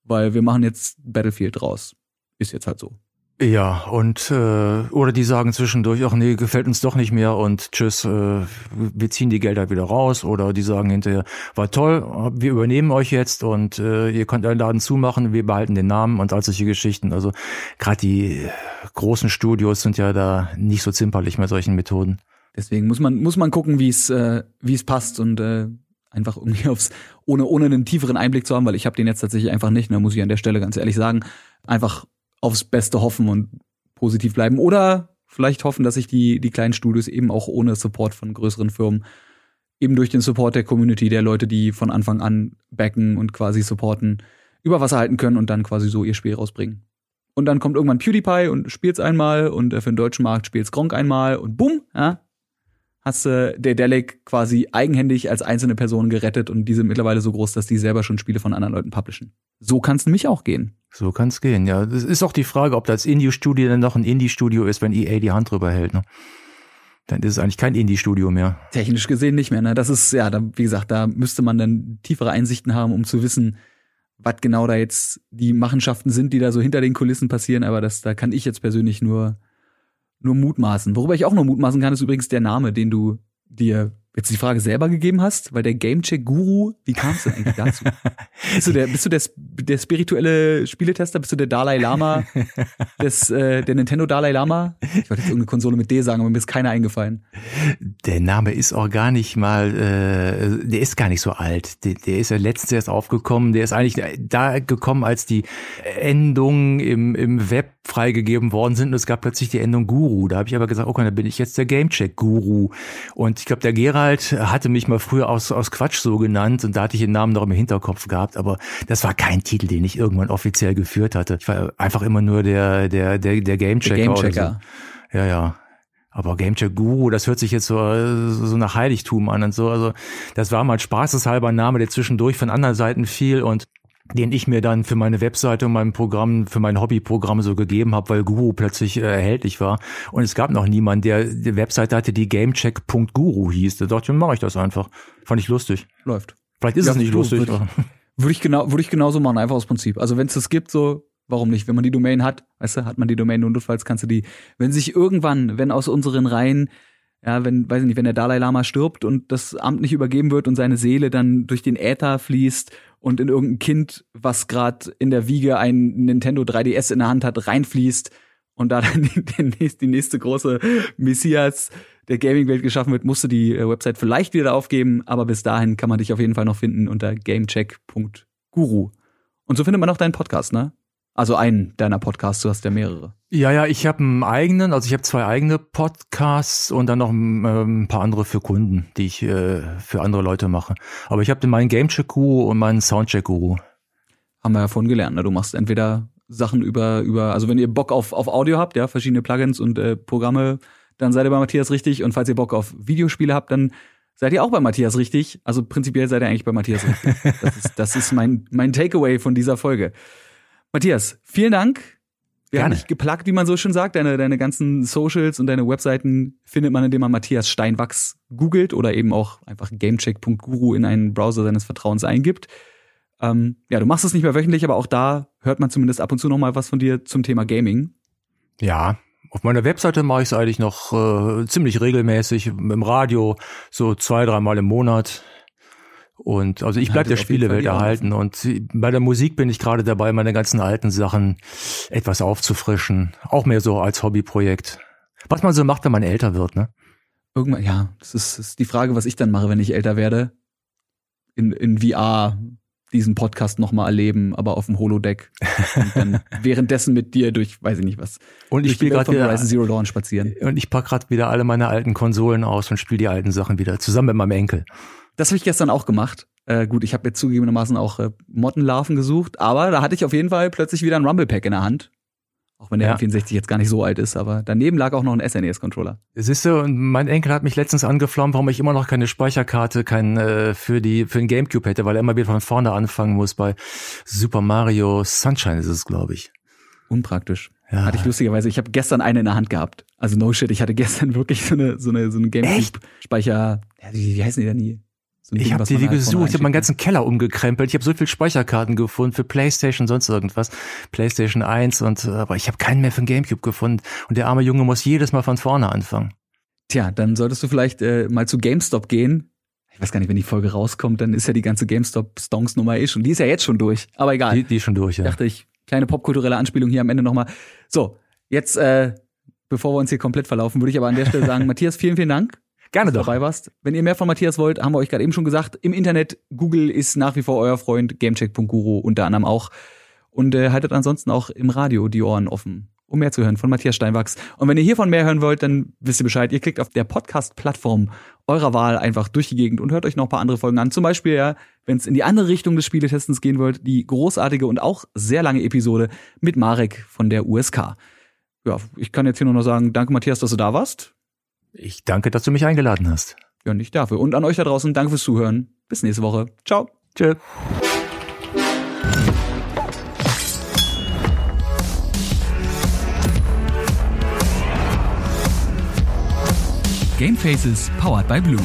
weil wir machen jetzt Battlefield draus. Ist jetzt halt so. Ja, und äh, oder die sagen zwischendurch, ach nee, gefällt uns doch nicht mehr und tschüss, äh, wir ziehen die Gelder wieder raus. Oder die sagen hinterher, war toll, wir übernehmen euch jetzt und äh, ihr könnt euren Laden zumachen, wir behalten den Namen und all solche Geschichten. Also gerade die großen Studios sind ja da nicht so zimperlich mit solchen Methoden. Deswegen muss man muss man gucken, wie es äh, wie es passt und äh, einfach irgendwie aufs ohne ohne einen tieferen Einblick zu haben, weil ich habe den jetzt tatsächlich einfach nicht. Da ne, muss ich an der Stelle ganz ehrlich sagen, einfach aufs Beste hoffen und positiv bleiben. Oder vielleicht hoffen, dass sich die, die kleinen Studios eben auch ohne Support von größeren Firmen, eben durch den Support der Community, der Leute, die von Anfang an backen und quasi supporten, über Wasser halten können und dann quasi so ihr Spiel rausbringen. Und dann kommt irgendwann PewDiePie und spielt's einmal und für den deutschen Markt spielt's Gronk einmal und bumm, ja, hast du der Delic quasi eigenhändig als einzelne Person gerettet und die sind mittlerweile so groß, dass die selber schon Spiele von anderen Leuten publishen. So kann es nämlich auch gehen. So kann es gehen, ja. Das ist auch die Frage, ob das Indie-Studio dann noch ein Indie-Studio ist, wenn EA die Hand drüber hält. Ne? Dann ist es eigentlich kein Indie-Studio mehr. Technisch gesehen nicht mehr. Ne? Das ist, ja, da, wie gesagt, da müsste man dann tiefere Einsichten haben, um zu wissen, was genau da jetzt die Machenschaften sind, die da so hinter den Kulissen passieren. Aber das, da kann ich jetzt persönlich nur, nur mutmaßen. Worüber ich auch nur mutmaßen kann, ist übrigens der Name, den du dir jetzt die Frage selber gegeben hast, weil der Gamecheck-Guru, wie kamst du denn eigentlich dazu? [LAUGHS] bist du, der, bist du der, der spirituelle Spieletester? Bist du der Dalai Lama [LAUGHS] des, äh, der Nintendo Dalai Lama? Ich wollte jetzt irgendeine Konsole mit D sagen, aber mir ist keiner eingefallen. Der Name ist auch gar nicht mal, äh, der ist gar nicht so alt. Der, der ist ja letztens erst aufgekommen. Der ist eigentlich da gekommen, als die Endungen im, im Web freigegeben worden sind und es gab plötzlich die Endung Guru. Da habe ich aber gesagt, okay, dann bin ich jetzt der Gamecheck-Guru. Und ich glaube, der Gerald hatte mich mal früher aus, aus Quatsch so genannt und da hatte ich den Namen noch im Hinterkopf gehabt, aber das war kein Titel, den ich irgendwann offiziell geführt hatte. Ich war einfach immer nur der, der, der, der Gamechecker. Der Gamechecker. So. Ja, ja. Aber Gamecheck Guru, das hört sich jetzt so, so nach Heiligtum an und so. Also das war mal spaßeshalber ein Name, der zwischendurch von anderen Seiten fiel und den ich mir dann für meine Webseite und mein Programm, für mein Hobbyprogramm so gegeben habe, weil Guru plötzlich äh, erhältlich war. Und es gab noch niemanden, der die Webseite hatte, die gamecheck.guru hieß. Da dachte ich, mache ich das einfach. Fand ich lustig. Läuft. Vielleicht ist ja, es nicht lustig. Würde ich, [LAUGHS] würde ich genau, würde ich genauso machen, einfach aus Prinzip. Also wenn es das gibt, so, warum nicht? Wenn man die Domain hat, weißt du, hat man die Domain und notfalls kannst du die, wenn sich irgendwann, wenn aus unseren Reihen ja, wenn, weiß ich nicht, wenn der Dalai Lama stirbt und das Amt nicht übergeben wird und seine Seele dann durch den Äther fließt und in irgendein Kind, was gerade in der Wiege ein Nintendo 3DS in der Hand hat, reinfließt und da [LAUGHS] dann die, die nächste große Messias der Gaming-Welt geschaffen wird, musst du die äh, Website vielleicht wieder aufgeben, aber bis dahin kann man dich auf jeden Fall noch finden unter gamecheck.guru. Und so findet man auch deinen Podcast, ne? Also einen deiner Podcasts, du hast ja mehrere. Ja, ja, ich habe einen eigenen, also ich habe zwei eigene Podcasts und dann noch ein, äh, ein paar andere für Kunden, die ich äh, für andere Leute mache. Aber ich habe meinen Gamecheck-Guru und meinen Soundcheck-Guru. Haben wir ja vorhin gelernt, ne? Du machst entweder Sachen über, über, also wenn ihr Bock auf, auf Audio habt, ja, verschiedene Plugins und äh, Programme, dann seid ihr bei Matthias richtig. Und falls ihr Bock auf Videospiele habt, dann seid ihr auch bei Matthias richtig. Also prinzipiell seid ihr eigentlich bei Matthias richtig. Das ist, das ist mein, mein Takeaway von dieser Folge. Matthias, vielen Dank. Wir Gerne. haben dich geplagt, wie man so schön sagt. Deine, deine ganzen Socials und deine Webseiten findet man, indem man Matthias Steinwachs googelt oder eben auch einfach gamecheck.guru in einen Browser seines Vertrauens eingibt. Ähm, ja, du machst es nicht mehr wöchentlich, aber auch da hört man zumindest ab und zu noch mal was von dir zum Thema Gaming. Ja, auf meiner Webseite mache ich es eigentlich noch äh, ziemlich regelmäßig im Radio, so zwei, dreimal im Monat. Und also ich bleibe der Spielewelt erhalten. Und bei der Musik bin ich gerade dabei, meine ganzen alten Sachen etwas aufzufrischen. Auch mehr so als Hobbyprojekt. Was man so macht, wenn man älter wird, ne? Irgendwann, ja, das ist, das ist die Frage, was ich dann mache, wenn ich älter werde. In, in VR diesen Podcast noch mal erleben, aber auf dem Holodeck. Und dann [LAUGHS] währenddessen mit dir durch, weiß ich nicht was. Und ich spiele gerade Horizon Zero Dawn spazieren. und ich pack gerade wieder alle meine alten Konsolen aus und spiele die alten Sachen wieder zusammen mit meinem Enkel. Das habe ich gestern auch gemacht. Äh, gut, ich habe jetzt zugegebenermaßen auch äh, Mottenlarven gesucht, aber da hatte ich auf jeden Fall plötzlich wieder ein Rumble Pack in der Hand. Auch wenn der Ja. N64 jetzt gar nicht so alt ist, aber daneben lag auch noch ein SNES-Controller. Siehst du, mein Enkel hat mich letztens angeflammt, warum ich immer noch keine Speicherkarte kein, äh, für, die, für den Gamecube hätte, weil er immer wieder von vorne anfangen muss bei Super Mario Sunshine ist es, glaube ich. Unpraktisch. Ja. Hatte ich lustigerweise, ich habe gestern eine in der Hand gehabt. Also no shit, ich hatte gestern [LAUGHS] wirklich so eine so eine so eine Gamecube-Speicher. Ja, wie, wie heißen die denn nie? So Ich habe die, die halt gesucht, ich habe meinen einschickt. ganzen Keller umgekrempelt. Ich habe so viel Speicherkarten gefunden für PlayStation, sonst irgendwas. PlayStation 1 und äh, aber ich habe keinen mehr für den Gamecube gefunden. Und der arme Junge muss jedes Mal von vorne anfangen. Tja, dann solltest du vielleicht äh, mal zu GameStop gehen. Ich weiß gar nicht, wenn die Folge rauskommt, dann ist ja die ganze GameStop-Stonks-Nummer eh schon. Die ist ja jetzt schon durch. Aber egal. Die, die ist schon durch, ja. dachte ich, kleine popkulturelle Anspielung hier am Ende nochmal. So, jetzt, äh, bevor wir uns hier komplett verlaufen, würde ich aber an der Stelle sagen, [LAUGHS] Matthias, vielen, vielen Dank, Gerne doch. dabei warst. Wenn ihr mehr von Matthias wollt, haben wir euch gerade eben schon gesagt, im Internet, Google ist nach wie vor euer Freund, gamecheck.guru unter anderem auch. Und äh, haltet ansonsten auch im Radio die Ohren offen, um mehr zu hören von Matthias Steinwachs. Und wenn ihr hiervon mehr hören wollt, dann wisst ihr Bescheid. Ihr klickt auf der Podcast-Plattform eurer Wahl einfach durch die Gegend und hört euch noch ein paar andere Folgen an. Zum Beispiel ja, wenn es in die andere Richtung des Spieletestens gehen wollt, die großartige und auch sehr lange Episode mit Marek von der USK. Ja, ich kann jetzt hier nur noch sagen, danke Matthias, dass du da warst. Ich danke, dass du mich eingeladen hast. Ja, nicht dafür. Und an euch da draußen, danke fürs Zuhören. Bis nächste Woche. Ciao. Tschö. Gamefaces powered by Blue.